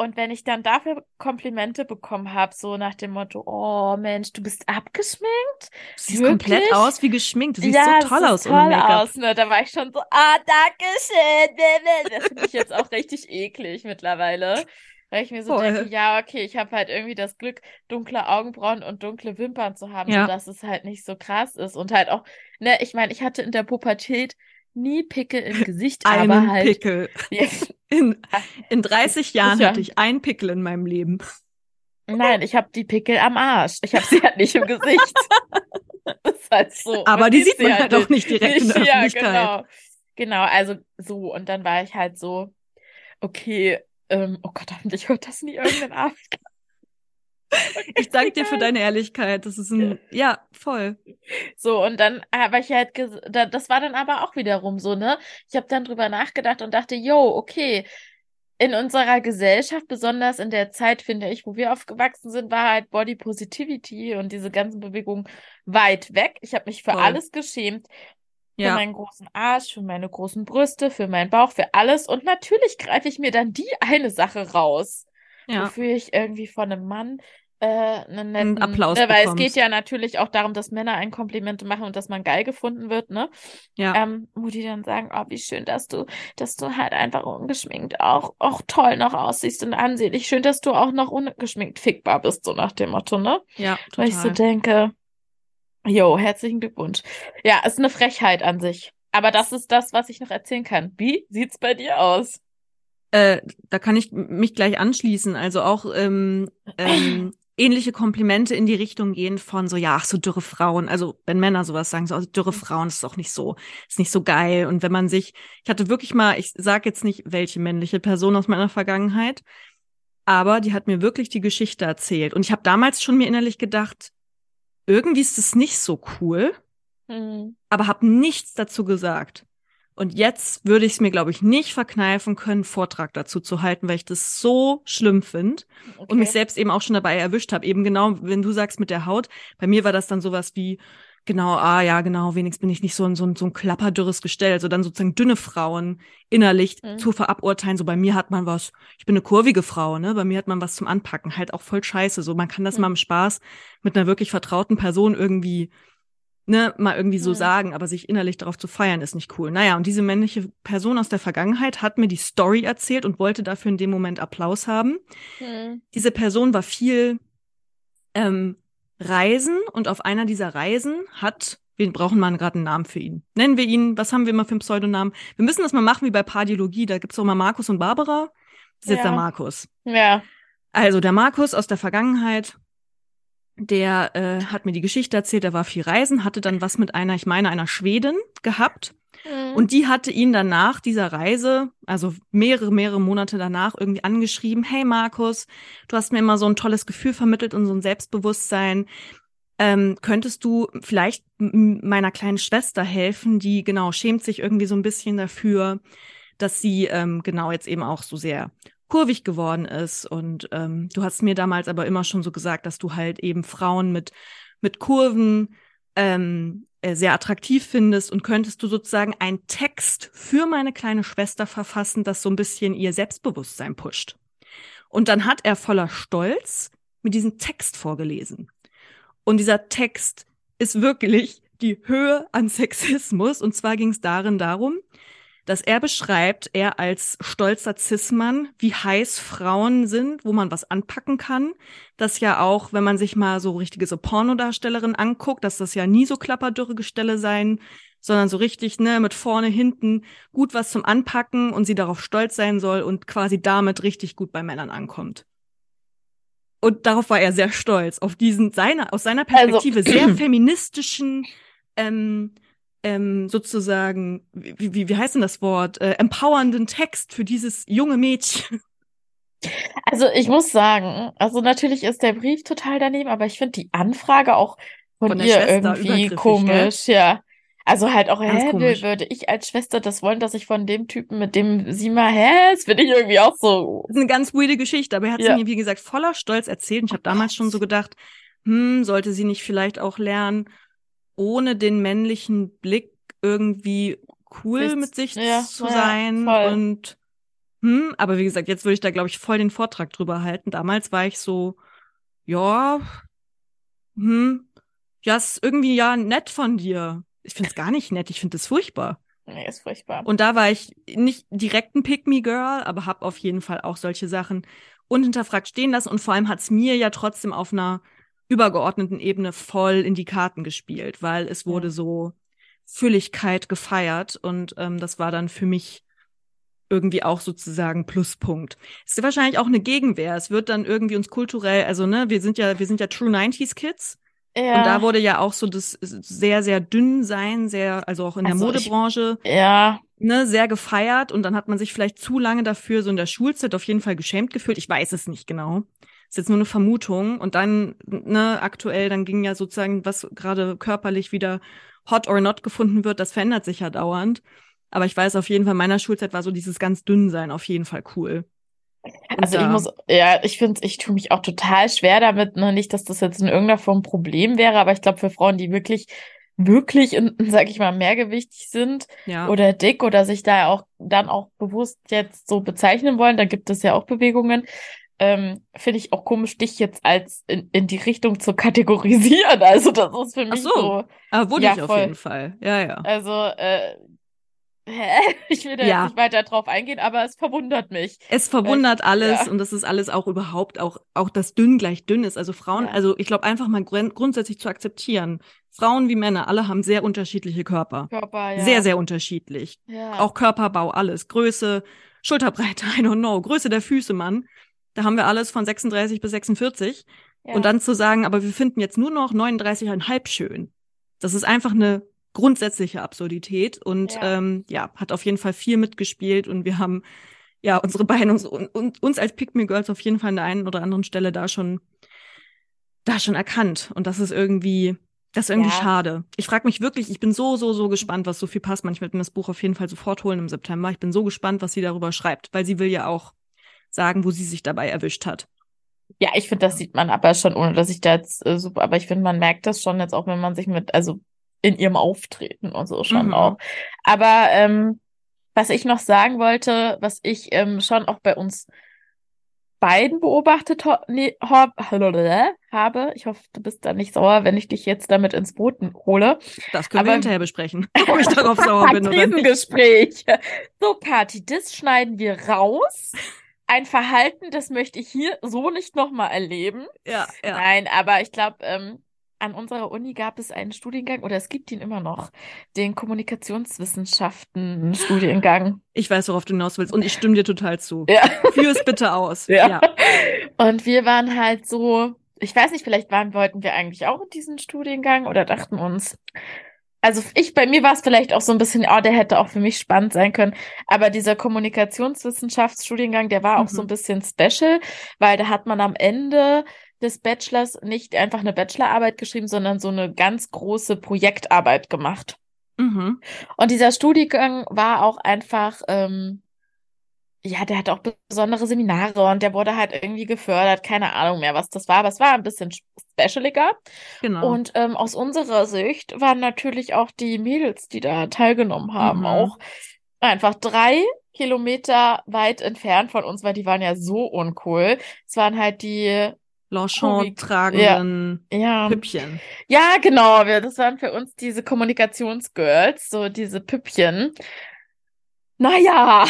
Und wenn ich dann dafür Komplimente bekommen habe, so nach dem Motto, oh Mensch, du bist abgeschminkt? Siehst komplett aus wie geschminkt. Du siehst ja, so toll aus sieht ohne toll Make-up. aus, ne? Da war ich schon so, ah, danke schön. Das finde ich jetzt auch richtig eklig mittlerweile. Weil ich mir so Voll. denke, ja, okay, ich habe halt irgendwie das Glück, dunkle Augenbrauen und dunkle Wimpern zu haben, Ja. sodass es halt nicht so krass ist. Und halt auch, ne, ich meine, ich hatte in der Pubertät nie Pickel im Gesicht, Einen aber halt. Pickel. Ja, In, in 30 Jahren Sicher. hatte ich einen Pickel in meinem Leben. Nein, ich habe die Pickel am Arsch. Ich habe sie halt nicht im Gesicht. Das ist halt so. Aber die sieht man halt auch nicht direkt in der Nicht, ja, Öffentlichkeit. genau. Genau, also so. Und dann war ich halt so, okay, ähm, oh Gott, hoffentlich hört das nie irgendein Arzt. ich danke dir für deine Ehrlichkeit. Das ist ein, ja, voll. So, und dann habe ich halt, das war dann aber auch wiederum so, ne? Ich habe dann drüber nachgedacht und dachte, yo, okay, in unserer Gesellschaft, besonders in der Zeit, finde ich, wo wir aufgewachsen sind, war halt Body Positivity und diese ganzen Bewegungen weit weg. Ich habe mich für Voll. alles geschämt. Für ja. meinen großen Arsch, für meine großen Brüste, für meinen Bauch, für alles. Und natürlich greife ich mir dann die eine Sache raus, ja. wofür ich irgendwie von einem Mann äh, einen netten Applaus äh, Weil bekommst. es geht ja natürlich auch darum, dass Männer ein Kompliment machen und dass man geil gefunden wird, ne? Ja. Ähm, wo die dann sagen, oh, wie schön, dass du, dass du halt einfach ungeschminkt auch, auch toll noch aussiehst und ansehnlich. Schön, dass du auch noch ungeschminkt fickbar bist, so nach dem Motto, ne? Ja, total. Weil ich so denke, jo, herzlichen Glückwunsch. Ja, ist eine Frechheit an sich. Aber das ist das, was ich noch erzählen kann. Wie sieht's bei dir aus? Äh, da kann ich mich gleich anschließen. Also auch ähm, ähm, ähnliche Komplimente in die Richtung gehen von so, ja, ach, so dürre Frauen. Also, wenn Männer sowas sagen, so, also dürre mhm. Frauen ist auch nicht so, ist nicht so geil. Und wenn man sich, ich hatte wirklich mal, ich sag jetzt nicht, welche männliche Person aus meiner Vergangenheit, aber die hat mir wirklich die Geschichte erzählt. Und ich habe damals schon mir innerlich gedacht, irgendwie ist es nicht so cool, mhm. aber habe nichts dazu gesagt. Und jetzt würde ich es mir, glaube ich, nicht verkneifen können, Vortrag dazu zu halten, weil ich das so schlimm finde okay. und mich selbst eben auch schon dabei erwischt habe. Eben genau, wenn du sagst mit der Haut, bei mir war das dann sowas wie, genau, ah ja, genau, wenigstens bin ich nicht so ein, so ein, so ein klapperdürres Gestell. Also dann sozusagen dünne Frauen innerlich mhm. zu veraburteilen. So bei mir hat man was, ich bin eine kurvige Frau, ne? Bei mir hat man was zum Anpacken. Halt auch voll scheiße. So, man kann das mhm. mal im Spaß mit einer wirklich vertrauten Person irgendwie ne, mal irgendwie so mhm. sagen, aber sich innerlich darauf zu feiern, ist nicht cool. Naja, und diese männliche Person aus der Vergangenheit hat mir die Story erzählt und wollte dafür in dem Moment Applaus haben. Mhm. Diese Person war viel ähm, reisen und auf einer dieser Reisen hat wir brauchen mal gerade einen Namen für ihn. Nennen wir ihn, was haben wir immer für einen Pseudonamen? Wir müssen das mal machen wie bei Pardiologie, da gibt's auch mal Markus und Barbara. Das ist ja. jetzt der Markus. Ja. Also der Markus aus der Vergangenheit der äh, hat mir die Geschichte erzählt, er war viel reisen, hatte dann was mit einer, ich meine, einer Schwedin gehabt. Mhm. Und die hatte ihn danach dieser Reise, also mehrere, mehrere Monate danach, irgendwie angeschrieben, hey Markus, du hast mir immer so ein tolles Gefühl vermittelt und so ein Selbstbewusstsein. Ähm, könntest du vielleicht meiner kleinen Schwester helfen, die genau schämt sich irgendwie so ein bisschen dafür, dass sie ähm, genau jetzt eben auch so sehr kurvig geworden ist. Und ähm, du hast mir damals aber immer schon so gesagt, dass du halt eben Frauen mit, mit Kurven ähm, äh, sehr attraktiv findest und könntest du sozusagen einen Text für meine kleine Schwester verfassen, das so ein bisschen ihr Selbstbewusstsein pusht. Und dann hat er voller Stolz mir diesen Text vorgelesen. Und dieser Text ist wirklich die Höhe an Sexismus. Und zwar ging es darin darum, dass er beschreibt, er als stolzer Cis-Mann, wie heiß Frauen sind, wo man was anpacken kann. Das ja auch, wenn man sich mal so richtige so Pornodarstellerin anguckt, dass das ja nie so klapperdürre Gestelle sein, sondern so richtig, ne, mit vorne, hinten gut was zum Anpacken und sie darauf stolz sein soll und quasi damit richtig gut bei Männern ankommt. Und darauf war er sehr stolz, auf diesen, seiner, aus seiner also Perspektive also, sehr feministischen, ähm, ähm, sozusagen, wie, wie, wie heißt denn das Wort, äh, empowernden Text für dieses junge Mädchen. Also ich muss sagen, also natürlich ist der Brief total daneben, aber ich finde die Anfrage auch von, von ihr irgendwie komisch, gell? ja. Also halt auch, hä, komisch. würde ich als Schwester das wollen, dass ich von dem Typen, mit dem sie mal, hä, das finde ich irgendwie auch so. Das ist eine ganz weirde Geschichte, aber er hat ja. sie mir, wie gesagt, voller Stolz erzählt. Und ich habe damals schon so gedacht, hm, sollte sie nicht vielleicht auch lernen, ohne den männlichen Blick irgendwie cool Nichts, mit sich ja, zu ja, sein voll. und hm, aber wie gesagt, jetzt würde ich da glaube ich voll den Vortrag drüber halten. Damals war ich so, ja, hm, ja, ist irgendwie ja nett von dir. Ich finde es gar nicht nett, ich finde es furchtbar. Nee, ist furchtbar. Und da war ich nicht direkt ein Pick-Me-Girl, aber habe auf jeden Fall auch solche Sachen unhinterfragt stehen lassen. Und vor allem hat es mir ja trotzdem auf einer übergeordneten Ebene voll in die Karten gespielt, weil es wurde so Fülligkeit gefeiert und ähm, das war dann für mich irgendwie auch sozusagen Pluspunkt. Es ist wahrscheinlich auch eine Gegenwehr. Es wird dann irgendwie uns kulturell, also ne, wir sind ja, wir sind ja True 90s Kids. Ja. Und da wurde ja auch so das sehr, sehr dünn sein, sehr, also auch in der also Modebranche, ich, ja. ne, sehr gefeiert. Und dann hat man sich vielleicht zu lange dafür so in der Schulzeit auf jeden Fall geschämt gefühlt. Ich weiß es nicht genau. Ist jetzt nur eine Vermutung. Und dann, ne, aktuell, dann ging ja sozusagen, was gerade körperlich wieder hot or not gefunden wird, das verändert sich ja dauernd. Aber ich weiß auf jeden Fall, meiner Schulzeit war so dieses ganz dünn sein auf jeden Fall cool. Und also ich muss, ja, ich finde, ich tue mich auch total schwer damit, ne? nicht, dass das jetzt in irgendeiner Form ein Problem wäre, aber ich glaube, für Frauen, die wirklich, wirklich, in, sag ich mal, mehrgewichtig sind ja. oder dick oder sich da auch dann auch bewusst jetzt so bezeichnen wollen, da gibt es ja auch Bewegungen, ähm, finde ich auch komisch, dich jetzt als in, in die Richtung zu kategorisieren. Also das ist für mich Ach so. so aber wurde ja, ich auf voll. jeden Fall. Ja, ja. Also äh? Ich will da ja. jetzt nicht weiter drauf eingehen, aber es verwundert mich. Es verwundert alles ja. und das ist alles auch überhaupt auch, auch das dünn gleich dünn ist. Also Frauen, ja. also ich glaube einfach mal grund grundsätzlich zu akzeptieren. Frauen wie Männer, alle haben sehr unterschiedliche Körper. Körper, ja. Sehr, sehr unterschiedlich. Ja. Auch Körperbau, alles. Größe, Schulterbreite, I don't know. Größe der Füße, Mann. Da haben wir alles von 36 bis 46. Ja. Und dann zu sagen, aber wir finden jetzt nur noch 39,5 schön. Das ist einfach eine grundsätzliche Absurdität und ja. Ähm, ja, hat auf jeden Fall viel mitgespielt und wir haben ja unsere beiden uns, und, uns als Pick Me Girls auf jeden Fall an der einen oder anderen Stelle da schon da schon erkannt und das ist irgendwie das ist irgendwie ja. schade. Ich frage mich wirklich, ich bin so, so, so gespannt, was Sophie Passmann, ich werde mir das Buch auf jeden Fall sofort holen im September. Ich bin so gespannt, was sie darüber schreibt, weil sie will ja auch sagen, wo sie sich dabei erwischt hat. Ja, ich finde, das sieht man aber schon, ohne dass ich da jetzt äh, super, aber ich finde, man merkt das schon jetzt auch, wenn man sich mit, also in ihrem Auftreten und so schon mhm. auch. Aber ähm, was ich noch sagen wollte, was ich ähm, schon auch bei uns beiden beobachtet nee, habe. Ich hoffe, du bist da nicht sauer, wenn ich dich jetzt damit ins Boot hole. Das können Aber, wir hinterher besprechen, ob ich darauf sauer bin oder nicht. Gespräch. So, Kathi, das schneiden wir raus. Ein Verhalten, das möchte ich hier so nicht nochmal erleben. Ja, ja. Nein, aber ich glaube, ähm, an unserer Uni gab es einen Studiengang, oder es gibt ihn immer noch, den Kommunikationswissenschaften-Studiengang. Ich weiß, worauf du hinaus willst und ich stimme dir total zu. Ja. Führ es bitte aus. Ja. ja. Und wir waren halt so, ich weiß nicht, vielleicht waren, wollten wir eigentlich auch in diesen Studiengang oder dachten uns, also ich, bei mir war es vielleicht auch so ein bisschen, oh, der hätte auch für mich spannend sein können. Aber dieser Kommunikationswissenschaftsstudiengang, der war auch mhm. so ein bisschen special, weil da hat man am Ende des Bachelors nicht einfach eine Bachelorarbeit geschrieben, sondern so eine ganz große Projektarbeit gemacht. Mhm. Und dieser Studiengang war auch einfach, ähm, ja, der hat auch besondere Seminare und der wurde halt irgendwie gefördert. Keine Ahnung mehr, was das war, aber es war ein bisschen specialiger. Genau. Und ähm, aus unserer Sicht waren natürlich auch die Mädels, die da teilgenommen haben, mhm. auch einfach drei Kilometer weit entfernt von uns, weil die waren ja so uncool. Es waren halt die Longchamp tragenden ja, ja. Püppchen. Ja, genau. Das waren für uns diese Kommunikationsgirls, so diese Püppchen. Naja.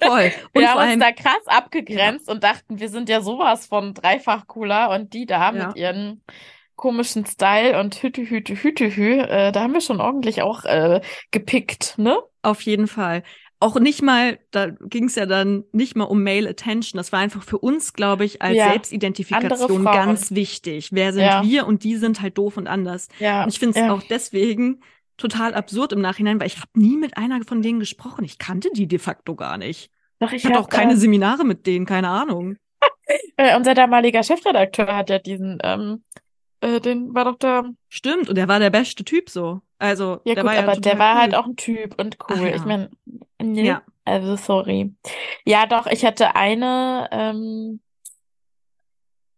Voll. Und wir haben uns da krass abgegrenzt ja. und dachten, wir sind ja sowas von dreifach cooler und die da ja. mit ihren komischen Style und Hüte, Hüte, Hüte, Hü, äh, da haben wir schon ordentlich auch äh, gepickt, ne? Auf jeden Fall auch nicht mal, da ging es ja dann nicht mal um Male Attention. Das war einfach für uns, glaube ich, als ja, Selbstidentifikation ganz wichtig. Wer sind wir? Und die sind halt doof und anders. Ja. Und ich finde es auch deswegen total absurd im Nachhinein, weil ich habe nie mit einer von denen gesprochen. Ich kannte die de facto gar nicht. Doch, ich hatte auch keine äh, Seminare mit denen, keine Ahnung. äh, unser damaliger Chefredakteur hat ja diesen, ähm, äh, den war doch der. Stimmt, und der war der beste Typ so. Also, ja, der gut, war ja aber der war halt cool. halt auch ein Typ und cool. Ach, ja. Ich meine, nee, ja. also sorry. Ja, doch, ich hatte eine ähm,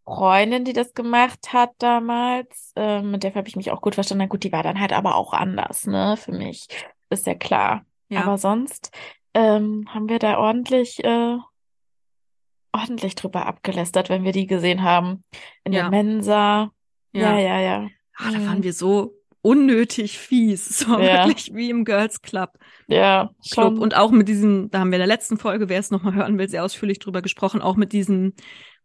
Freundin, die das gemacht hat damals. Ähm, mit der habe ich mich auch gut verstanden. Gut, die war dann halt aber auch anders, ne, für mich. Ist ja klar. Ja. Aber sonst ähm, haben wir da ordentlich, äh, ordentlich drüber abgelästert, wenn wir die gesehen haben. In ja. der Mensa. Ja, ja, ja. ja. Ach, da waren mhm. wir so unnötig fies. So ja. wirklich wie im Girls Club. Ja, Club. Und auch mit diesem, da haben wir in der letzten Folge, wer es nochmal hören will, sehr ausführlich drüber gesprochen, auch mit diesem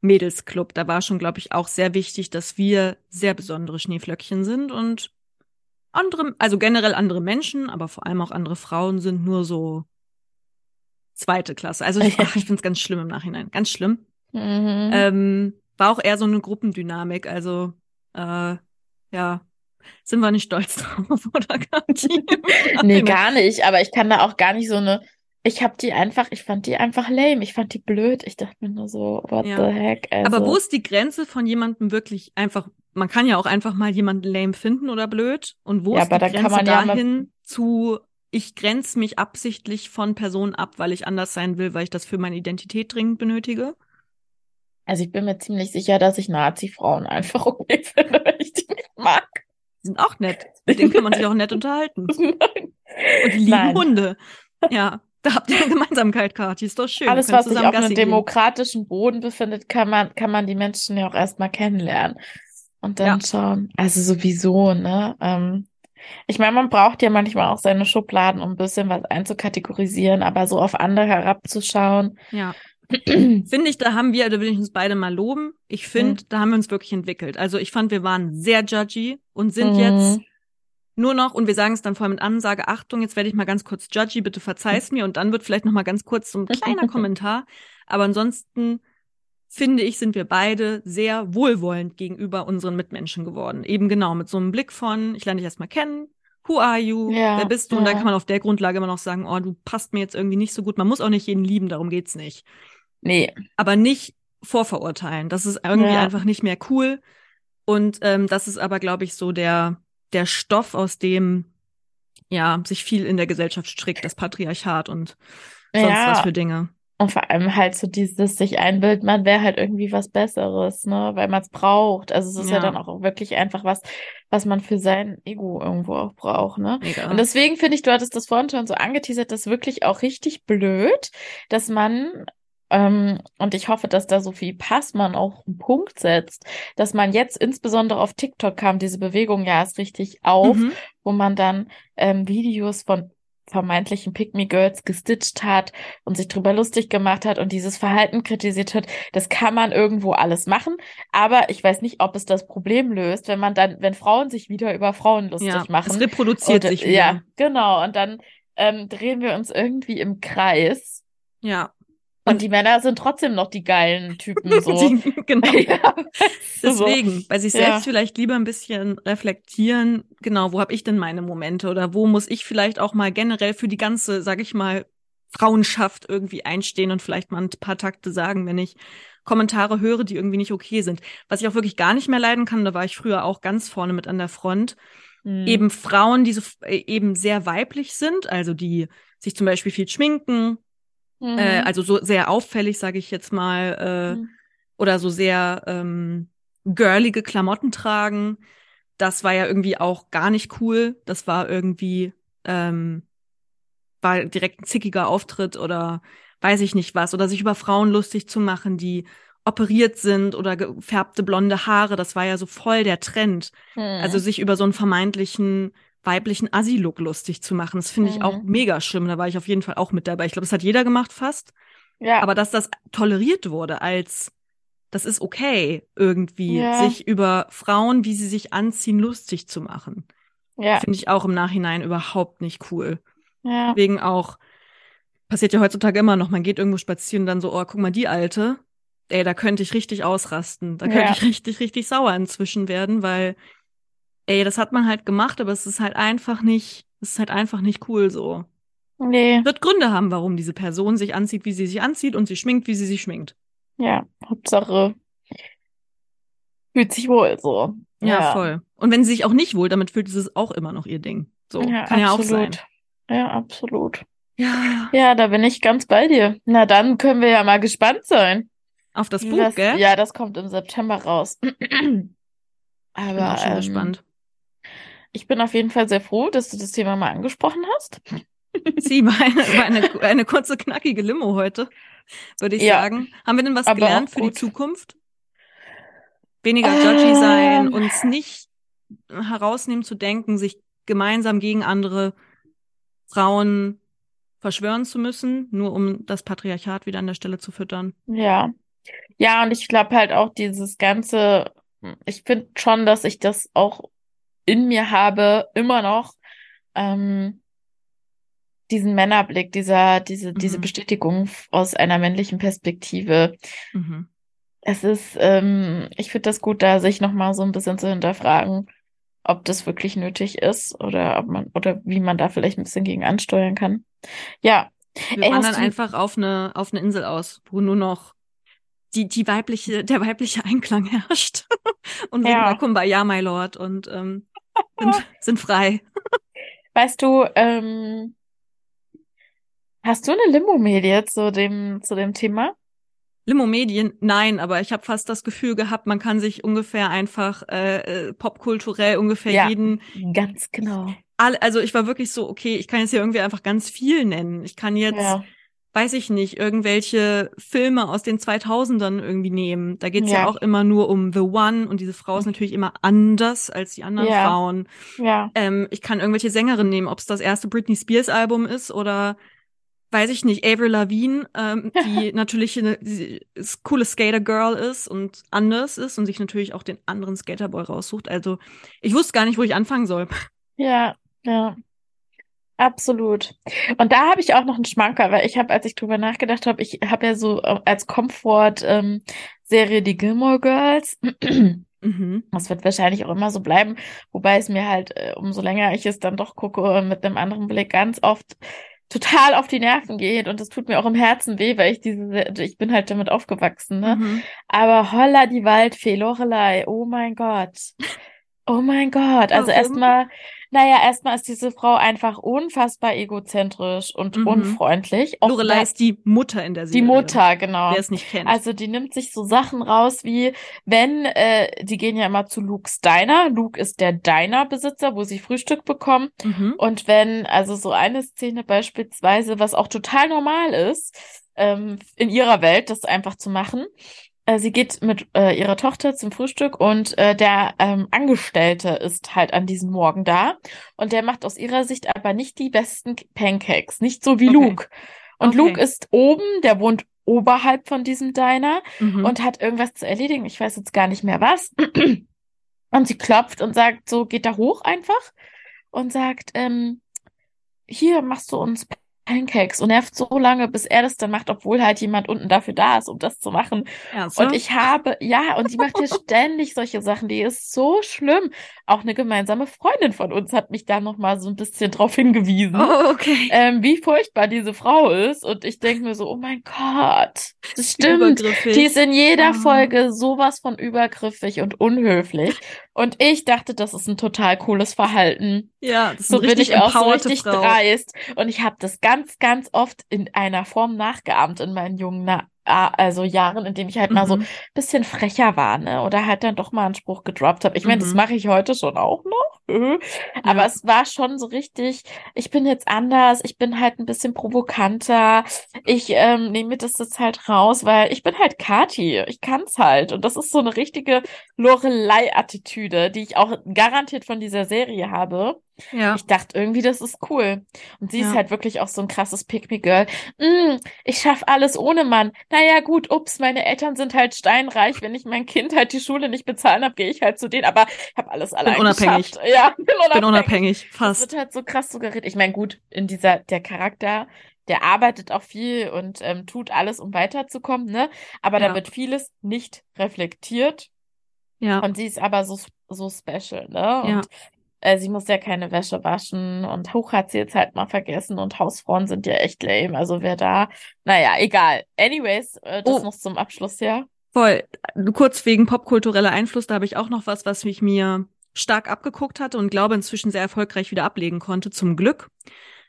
Mädelsclub. Da war schon, glaube ich, auch sehr wichtig, dass wir sehr besondere Schneeflöckchen sind und andere, also generell andere Menschen, aber vor allem auch andere Frauen sind nur so zweite Klasse. Also ich, ach, ich finde es ganz schlimm im Nachhinein. Ganz schlimm. Mhm. Ähm, war auch eher so eine Gruppendynamik. Also äh, ja, sind wir nicht stolz drauf, oder Kathi? nee, gar nicht. Aber ich kann da auch gar nicht so eine ich habe die einfach, ich fand die einfach lame. Ich fand die blöd. Ich dachte mir nur so, what Ja. the heck? Also, Aber wo ist die Grenze von jemandem wirklich einfach, man kann ja auch einfach mal jemanden lame finden oder blöd. Und wo Ja, ist die Grenze ja dahin zu, ich grenze mich absichtlich von Personen ab, weil ich anders sein will, weil ich das für meine Identität dringend benötige? also ich bin mir ziemlich sicher, dass ich Nazi-Frauen einfach okay finde, wenn ich die nicht mag. Die sind auch nett. Mit denen kann man sich auch nett unterhalten. Nein. Und die lieben Nein. Hunde. Ja, da habt ihr eine Gemeinsamkeit, Kathi. Ist doch schön. Alles, was sich auf einem demokratischen Boden befindet, kann man, kann man die Menschen ja auch erstmal kennenlernen. Und dann Ja. schauen. Also sowieso, ne? Ähm, ich meine, man braucht ja manchmal auch seine Schubladen, um ein bisschen was einzukategorisieren, aber so auf andere herabzuschauen. Ja. Finde ich, da haben wir, da will ich uns beide mal loben. Ich finde, Mhm. da haben wir uns wirklich entwickelt. Also ich fand, wir waren sehr judgy und sind Mhm. jetzt nur noch, und wir sagen es dann vorher mit Ansage, Achtung, jetzt werde ich mal ganz kurz judgy, bitte verzeih's mir. Und dann wird vielleicht noch mal ganz kurz so ein kleiner Kommentar. Aber ansonsten finde ich, sind wir beide sehr wohlwollend gegenüber unseren Mitmenschen geworden. Eben genau mit so einem Blick von, ich lerne dich erstmal kennen. Who are you? Ja, Wer bist du? Und dann ja. kann man auf der Grundlage immer noch sagen, oh, du passt mir jetzt irgendwie nicht so gut. Man muss auch nicht jeden lieben, darum geht's nicht Nee, aber nicht vorverurteilen. Das ist irgendwie Ja. einfach nicht mehr cool. Und ähm, das ist aber, glaube ich, so der, der Stoff, aus dem ja sich viel in der Gesellschaft strickt, das Patriarchat und sonst Ja. was für Dinge. Und vor allem halt so dieses sich einbildet, man wäre halt irgendwie was Besseres, ne, weil man es braucht. Also es ist ja. Ja. dann auch wirklich einfach was, was man für sein Ego irgendwo auch braucht, ne? Mega. Und deswegen finde ich, du hattest das vorhin schon so angeteasert, das ist wirklich auch richtig blöd, dass man, ähm, und ich hoffe, dass da so viel Pass man auch einen Punkt setzt, dass man jetzt insbesondere auf TikTok kam, diese Bewegung ja erst richtig auf, Mhm. wo man dann ähm, Videos von vermeintlichen Pick-me-Girls gestitcht hat und sich drüber lustig gemacht hat und dieses Verhalten kritisiert hat. Das kann man irgendwo alles machen, aber ich weiß nicht, ob es das Problem löst, wenn man dann, wenn Frauen sich wieder über Frauen lustig ja, machen. es reproduziert Und, sich wieder. Ja, genau. Und dann ähm, drehen wir uns irgendwie im Kreis. Ja. Und die Männer sind trotzdem noch die geilen Typen so. Die, genau. ja. Deswegen, bei sich Ja. selbst vielleicht lieber ein bisschen reflektieren, genau, wo habe ich denn meine Momente oder wo muss ich vielleicht auch mal generell für die ganze, sag ich mal, Frauenschaft irgendwie einstehen und vielleicht mal ein paar Takte sagen, wenn ich Kommentare höre, die irgendwie nicht okay sind. Was ich auch wirklich gar nicht mehr leiden kann, da war ich früher auch ganz vorne mit an der Front, Hm. eben Frauen, die so äh, eben sehr weiblich sind, also die sich zum Beispiel viel schminken, Mhm. äh, also so sehr auffällig, sage ich jetzt mal, äh, Mhm. oder so sehr ähm, girlige Klamotten tragen. Das war ja irgendwie auch gar nicht cool. Das war irgendwie, ähm, war direkt ein zickiger Auftritt oder weiß ich nicht was. Oder sich über Frauen lustig zu machen, die operiert sind oder gefärbte blonde Haare. Das war ja so voll der Trend. Mhm. Also sich über so einen vermeintlichen weiblichen Assi-Look lustig zu machen. Das finde ich auch Mhm. mega schlimm. Da war ich auf jeden Fall auch mit dabei. Ich glaube, das hat jeder gemacht fast. ja. Aber dass das toleriert wurde als, das ist okay, irgendwie, Ja. sich über Frauen, wie sie sich anziehen, lustig zu machen. ja, Finde ich auch im Nachhinein überhaupt nicht cool. ja. Deswegen auch, passiert ja heutzutage immer noch, man geht irgendwo spazieren und dann so, oh, guck mal, die Alte, ey, da könnte ich richtig ausrasten. Da könnte Ja. ich richtig, richtig sauer inzwischen werden, weil, ey, das hat man halt gemacht, aber es ist halt einfach nicht, es ist halt einfach nicht cool so. Nee, Wird Gründe haben, warum diese Person sich anzieht, wie sie sich anzieht und sie schminkt, wie sie sich schminkt. ja, Hauptsache fühlt sich wohl so. Ja, voll. Und wenn sie sich auch nicht wohl, damit fühlt es auch immer noch ihr Ding. So, kann ja auch sein. absolut. Ja, absolut. Ja. Ja, da bin ich ganz bei dir. Na, dann können wir ja mal gespannt sein. Auf das Buch, das- gell? Ja, das kommt im September raus. Aber ich bin auch schon ähm, gespannt. Ich bin auf jeden Fall sehr froh, dass du das Thema mal angesprochen hast. Sie war eine, war eine, eine kurze, knackige Limo heute, würde ich Ja. sagen. Haben wir denn was gelernt für die. Zukunft? Weniger judgy sein, Ähm. uns nicht herausnehmen zu denken, sich gemeinsam gegen andere Frauen verschwören zu müssen, nur um das Patriarchat wieder an der Stelle zu füttern. Ja. Ja, und ich glaube halt auch dieses ganze, ich finde schon, dass ich das auch in mir habe, immer noch, ähm, diesen Männerblick, dieser, diese, diese Mhm. Bestätigung aus einer männlichen Perspektive. Mhm. Es ist, ähm, ich finde das gut, da sich nochmal so ein bisschen zu hinterfragen, ob das wirklich nötig ist oder ob man, oder wie man da vielleicht ein bisschen gegen ansteuern kann. Ja, Wir Ey, wandern einfach auf eine, auf eine Insel aus, wo nur noch die, die weibliche, der weibliche Einklang herrscht. und Ja. da Kumbaya, my Lord, und ähm, sind, sind frei. Weißt du, ähm, hast du eine Limo-Medie zu dem, zu dem Thema? Limo-Medien, nein, aber ich habe fast das Gefühl gehabt, man kann sich ungefähr einfach äh, äh, popkulturell ungefähr Ja. jeden Ganz genau. alle, also ich war wirklich so, okay, ich kann jetzt hier irgendwie einfach ganz viel nennen. Ich kann jetzt, Ja. Weiß ich nicht, irgendwelche Filme aus den 2000ern irgendwie nehmen. Da geht's ja. Ja. auch immer nur um The One und diese Frau ist natürlich immer anders als die anderen Ja. Frauen. Ja. Ähm, ich kann irgendwelche Sängerinnen nehmen, ob es das erste Britney Spears Album ist oder weiß ich nicht, Avril Lavigne, ähm, die natürlich eine die, coole Skater Girl ist und anders ist und sich natürlich auch den anderen Skaterboy raussucht. Also ich wusste gar nicht, wo ich anfangen soll. Ja, ja. Absolut. Und da habe ich auch noch einen Schmanker, weil ich habe, als ich drüber nachgedacht habe, ich habe ja so äh, als Komfort-Serie die Gilmore Girls. Mhm. Das wird wahrscheinlich auch immer so bleiben, wobei es mir halt, äh, umso länger ich es dann doch gucke, mit einem anderen Blick ganz oft total auf die Nerven geht und es tut mir auch im Herzen weh, weil ich diese, ich bin halt damit aufgewachsen, ne? Mhm. Aber holla die Waldfee, Lorelei, oh mein Gott. Oh mein Gott. Also erstmal, naja, erstmal ist diese Frau einfach unfassbar egozentrisch und Mhm. unfreundlich. Auch Lorelei ist die Mutter in der die Serie. Mutter, genau. Wer es nicht kennt. Also die nimmt sich so Sachen raus wie, wenn, äh, die gehen ja immer zu Luke's Diner. Luke ist der Diner-Besitzer, wo sie Frühstück bekommen. mhm. Und wenn, also so eine Szene beispielsweise, was auch total normal ist, ähm, in ihrer Welt, das einfach zu machen. Äh, sie geht mit äh, ihrer Tochter zum Frühstück und äh, der ähm, Angestellte ist halt an diesem Morgen da und der macht aus ihrer Sicht aber nicht die besten Pancakes, nicht so wie Okay. Luke. Und Okay. Luke ist oben, der wohnt oberhalb von diesem Diner Mhm. und hat irgendwas zu erledigen. Ich weiß jetzt gar nicht mehr was. Und sie klopft und sagt so, geht da hoch einfach und sagt, ähm, hier machst du uns Pancakes und nervt so lange, bis er das dann macht, obwohl halt jemand unten dafür da ist, um das zu machen. Ernsthaft? Und ich habe, ja, und die macht ja ständig solche Sachen, die ist so schlimm. Auch eine gemeinsame Freundin von uns hat mich da nochmal so ein bisschen drauf hingewiesen Oh, okay. ähm, wie furchtbar diese Frau ist. Und ich denke mir so, oh mein Gott, das stimmt. Die ist in jeder Ah. Folge sowas von übergriffig und unhöflich. Und ich dachte, das ist ein total cooles Verhalten. ja, das ist So bin richtig ich auch so richtig Frau. dreist. Und ich habe das ganz, ganz oft in einer Form nachgeahmt in meinen jungen Na also Jahren, in denen ich halt mal so Mhm. ein bisschen frecher war, ne? Oder halt dann doch mal einen Spruch gedroppt habe. Ich meine, das Mhm. mache ich heute schon auch noch. Äh. Aber Ja. es war schon so richtig, ich bin jetzt anders, ich bin halt ein bisschen provokanter. Ich ähm, nehme mir das jetzt halt raus, weil ich bin halt Kati. Ich kann's halt. Und das ist so eine richtige Lorelei-Attitüde, die ich auch garantiert von dieser Serie habe. Ja. Ich dachte irgendwie, das ist cool. Und sie ist Ja. halt wirklich auch so ein krasses Pick-me-Girl. Mm, ich schaff alles ohne Mann. Naja, gut, ups, meine Eltern sind halt steinreich. Wenn ich mein Kind halt die Schule nicht bezahlen habe, gehe ich halt zu denen. Aber ich habe alles allein unabhängig. geschafft. Ja, bin Ich bin unabhängig. unabhängig, Das fast. wird halt so krass suggeriert. Ich meine, gut, in dieser, der Charakter, der arbeitet auch viel und ähm, tut alles, um weiterzukommen, ne? Aber Ja. da wird vieles nicht reflektiert. Ja. Und sie ist aber so, so special, ne? Und Ja. äh, sie muss ja keine Wäsche waschen und hoch hat sie jetzt halt mal vergessen und Hausfrauen sind ja echt lame. Also wer da, naja, egal. Anyways, äh, das Oh. noch zum Abschluss, ja. Voll. Kurz wegen popkultureller Einfluss, da habe ich auch noch was, was mich mir stark abgeguckt hatte und glaube inzwischen sehr erfolgreich wieder ablegen konnte, zum Glück.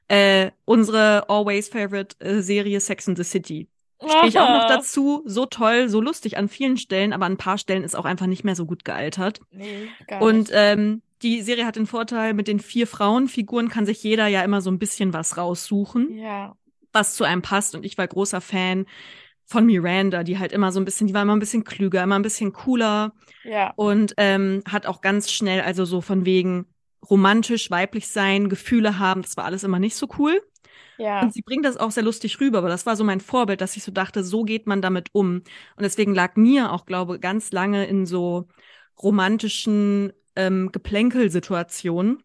Äh, unsere always favorite äh, Serie Sex in the City. Stehe ich auch noch dazu. So toll, so lustig an vielen Stellen, aber an ein paar Stellen ist auch einfach nicht mehr so gut gealtert. Nee, gar Und nicht. ähm, die Serie hat den Vorteil, mit den vier Frauenfiguren kann sich jeder ja immer so ein bisschen was raussuchen, Ja, was zu einem passt. Und ich war großer Fan von Miranda, die halt immer so ein bisschen, die war immer ein bisschen klüger, immer ein bisschen cooler ja, und ähm, hat auch ganz schnell, also so von wegen romantisch, weiblich sein, Gefühle haben, das war alles immer nicht so cool. ja. Und sie bringt das auch sehr lustig rüber, aber das war so mein Vorbild, dass ich so dachte, so geht man damit um. Und deswegen lag mir auch, glaube ganz lange in so romantischen ähm, Geplänkel-Situationen,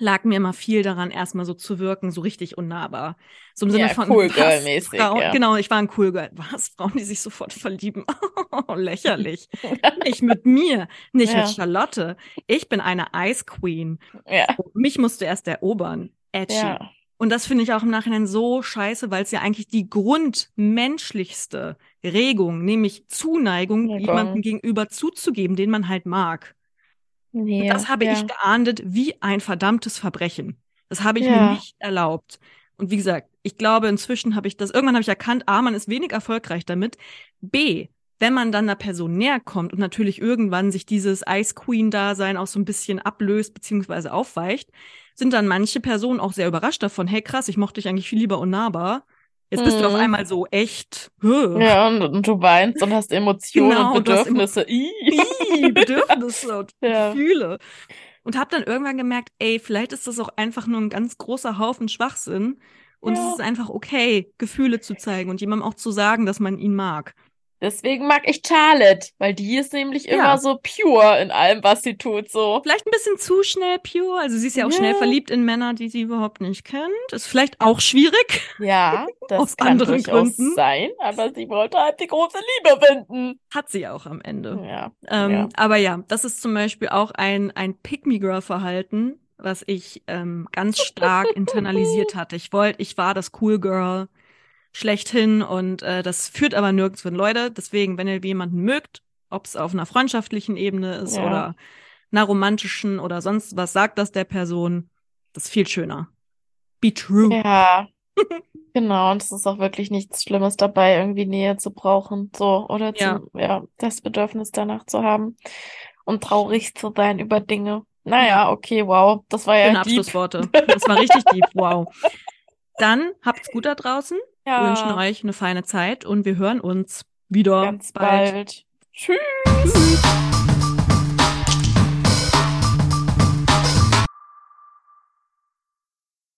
lag mir immer viel daran, erstmal so zu wirken, so richtig unnahbar. So im Sinne Ja, von cool was, Girl-mäßig, Frauen, ja. Genau, ich war ein cool Girl. Was? Frauen, die sich sofort verlieben. Lächerlich. nicht mit mir, nicht Ja. mit Charlotte. Ich bin eine Ice Queen. Ja, Mich musst du erst erobern. Edgy. ja. Und das finde ich auch im Nachhinein so scheiße, weil es ja eigentlich die grundmenschlichste Regung, nämlich Zuneigung, Ja, jemandem gegenüber zuzugeben, den man halt mag. Nee, das habe ja. ich geahndet wie ein verdammtes Verbrechen. Das habe ich Ja. mir nicht erlaubt. Und wie gesagt, ich glaube, inzwischen habe ich das, irgendwann habe ich erkannt, A, man ist wenig erfolgreich damit. B, wenn man dann einer Person näher kommt und natürlich irgendwann sich dieses Ice Queen-Dasein auch so ein bisschen ablöst beziehungsweise aufweicht, sind dann manche Personen auch sehr überrascht davon. Hey, krass, ich mochte dich eigentlich viel lieber unnahbar. Jetzt bist du auf Mhm. einmal so echt. Hö. Ja, und, und du weinst und hast Emotionen Genau, und Bedürfnisse. Ih. Ih, Bedürfnisse und Ja. Gefühle. Und habe dann irgendwann gemerkt, ey, vielleicht ist das auch einfach nur ein ganz großer Haufen Schwachsinn. Und Ja. es ist einfach okay, Gefühle zu zeigen und jemandem auch zu sagen, dass man ihn mag. Deswegen mag ich Charlotte, weil die ist nämlich Ja. immer so pure in allem, was sie tut, so. Vielleicht ein bisschen zu schnell pure. Also sie ist ja auch Ja. schnell verliebt in Männer, die sie überhaupt nicht kennt. Ist vielleicht auch schwierig. Ja, das Aus kann anderen durchaus Gründen. sein, aber sie wollte halt die große Liebe finden. Hat sie auch am Ende. Ja, Ähm, ja. Aber ja, das ist zum Beispiel auch ein, ein Pick-me-Girl-Verhalten, was ich ähm, ganz stark internalisiert hatte. Ich wollte, ich war das Cool Girl schlechthin und äh, das führt aber nirgends hin. Leute, deswegen, wenn ihr jemanden mögt, ob es auf einer freundschaftlichen Ebene ist Ja. oder einer romantischen oder sonst was, sagt das der Person. Das ist viel schöner. Be true. Ja, genau. Und es ist auch wirklich nichts Schlimmes dabei, irgendwie Nähe zu brauchen, so, oder Ja. zu, ja, das Bedürfnis danach zu haben und traurig zu sein über Dinge. Naja, okay, wow. Das war ja Schöne. Abschlussworte. Das war richtig deep. Wow. Dann habt's gut da draußen. Wir Ja, wünschen euch eine feine Zeit und wir hören uns wieder ganz bald. Tschüss. Tschüss.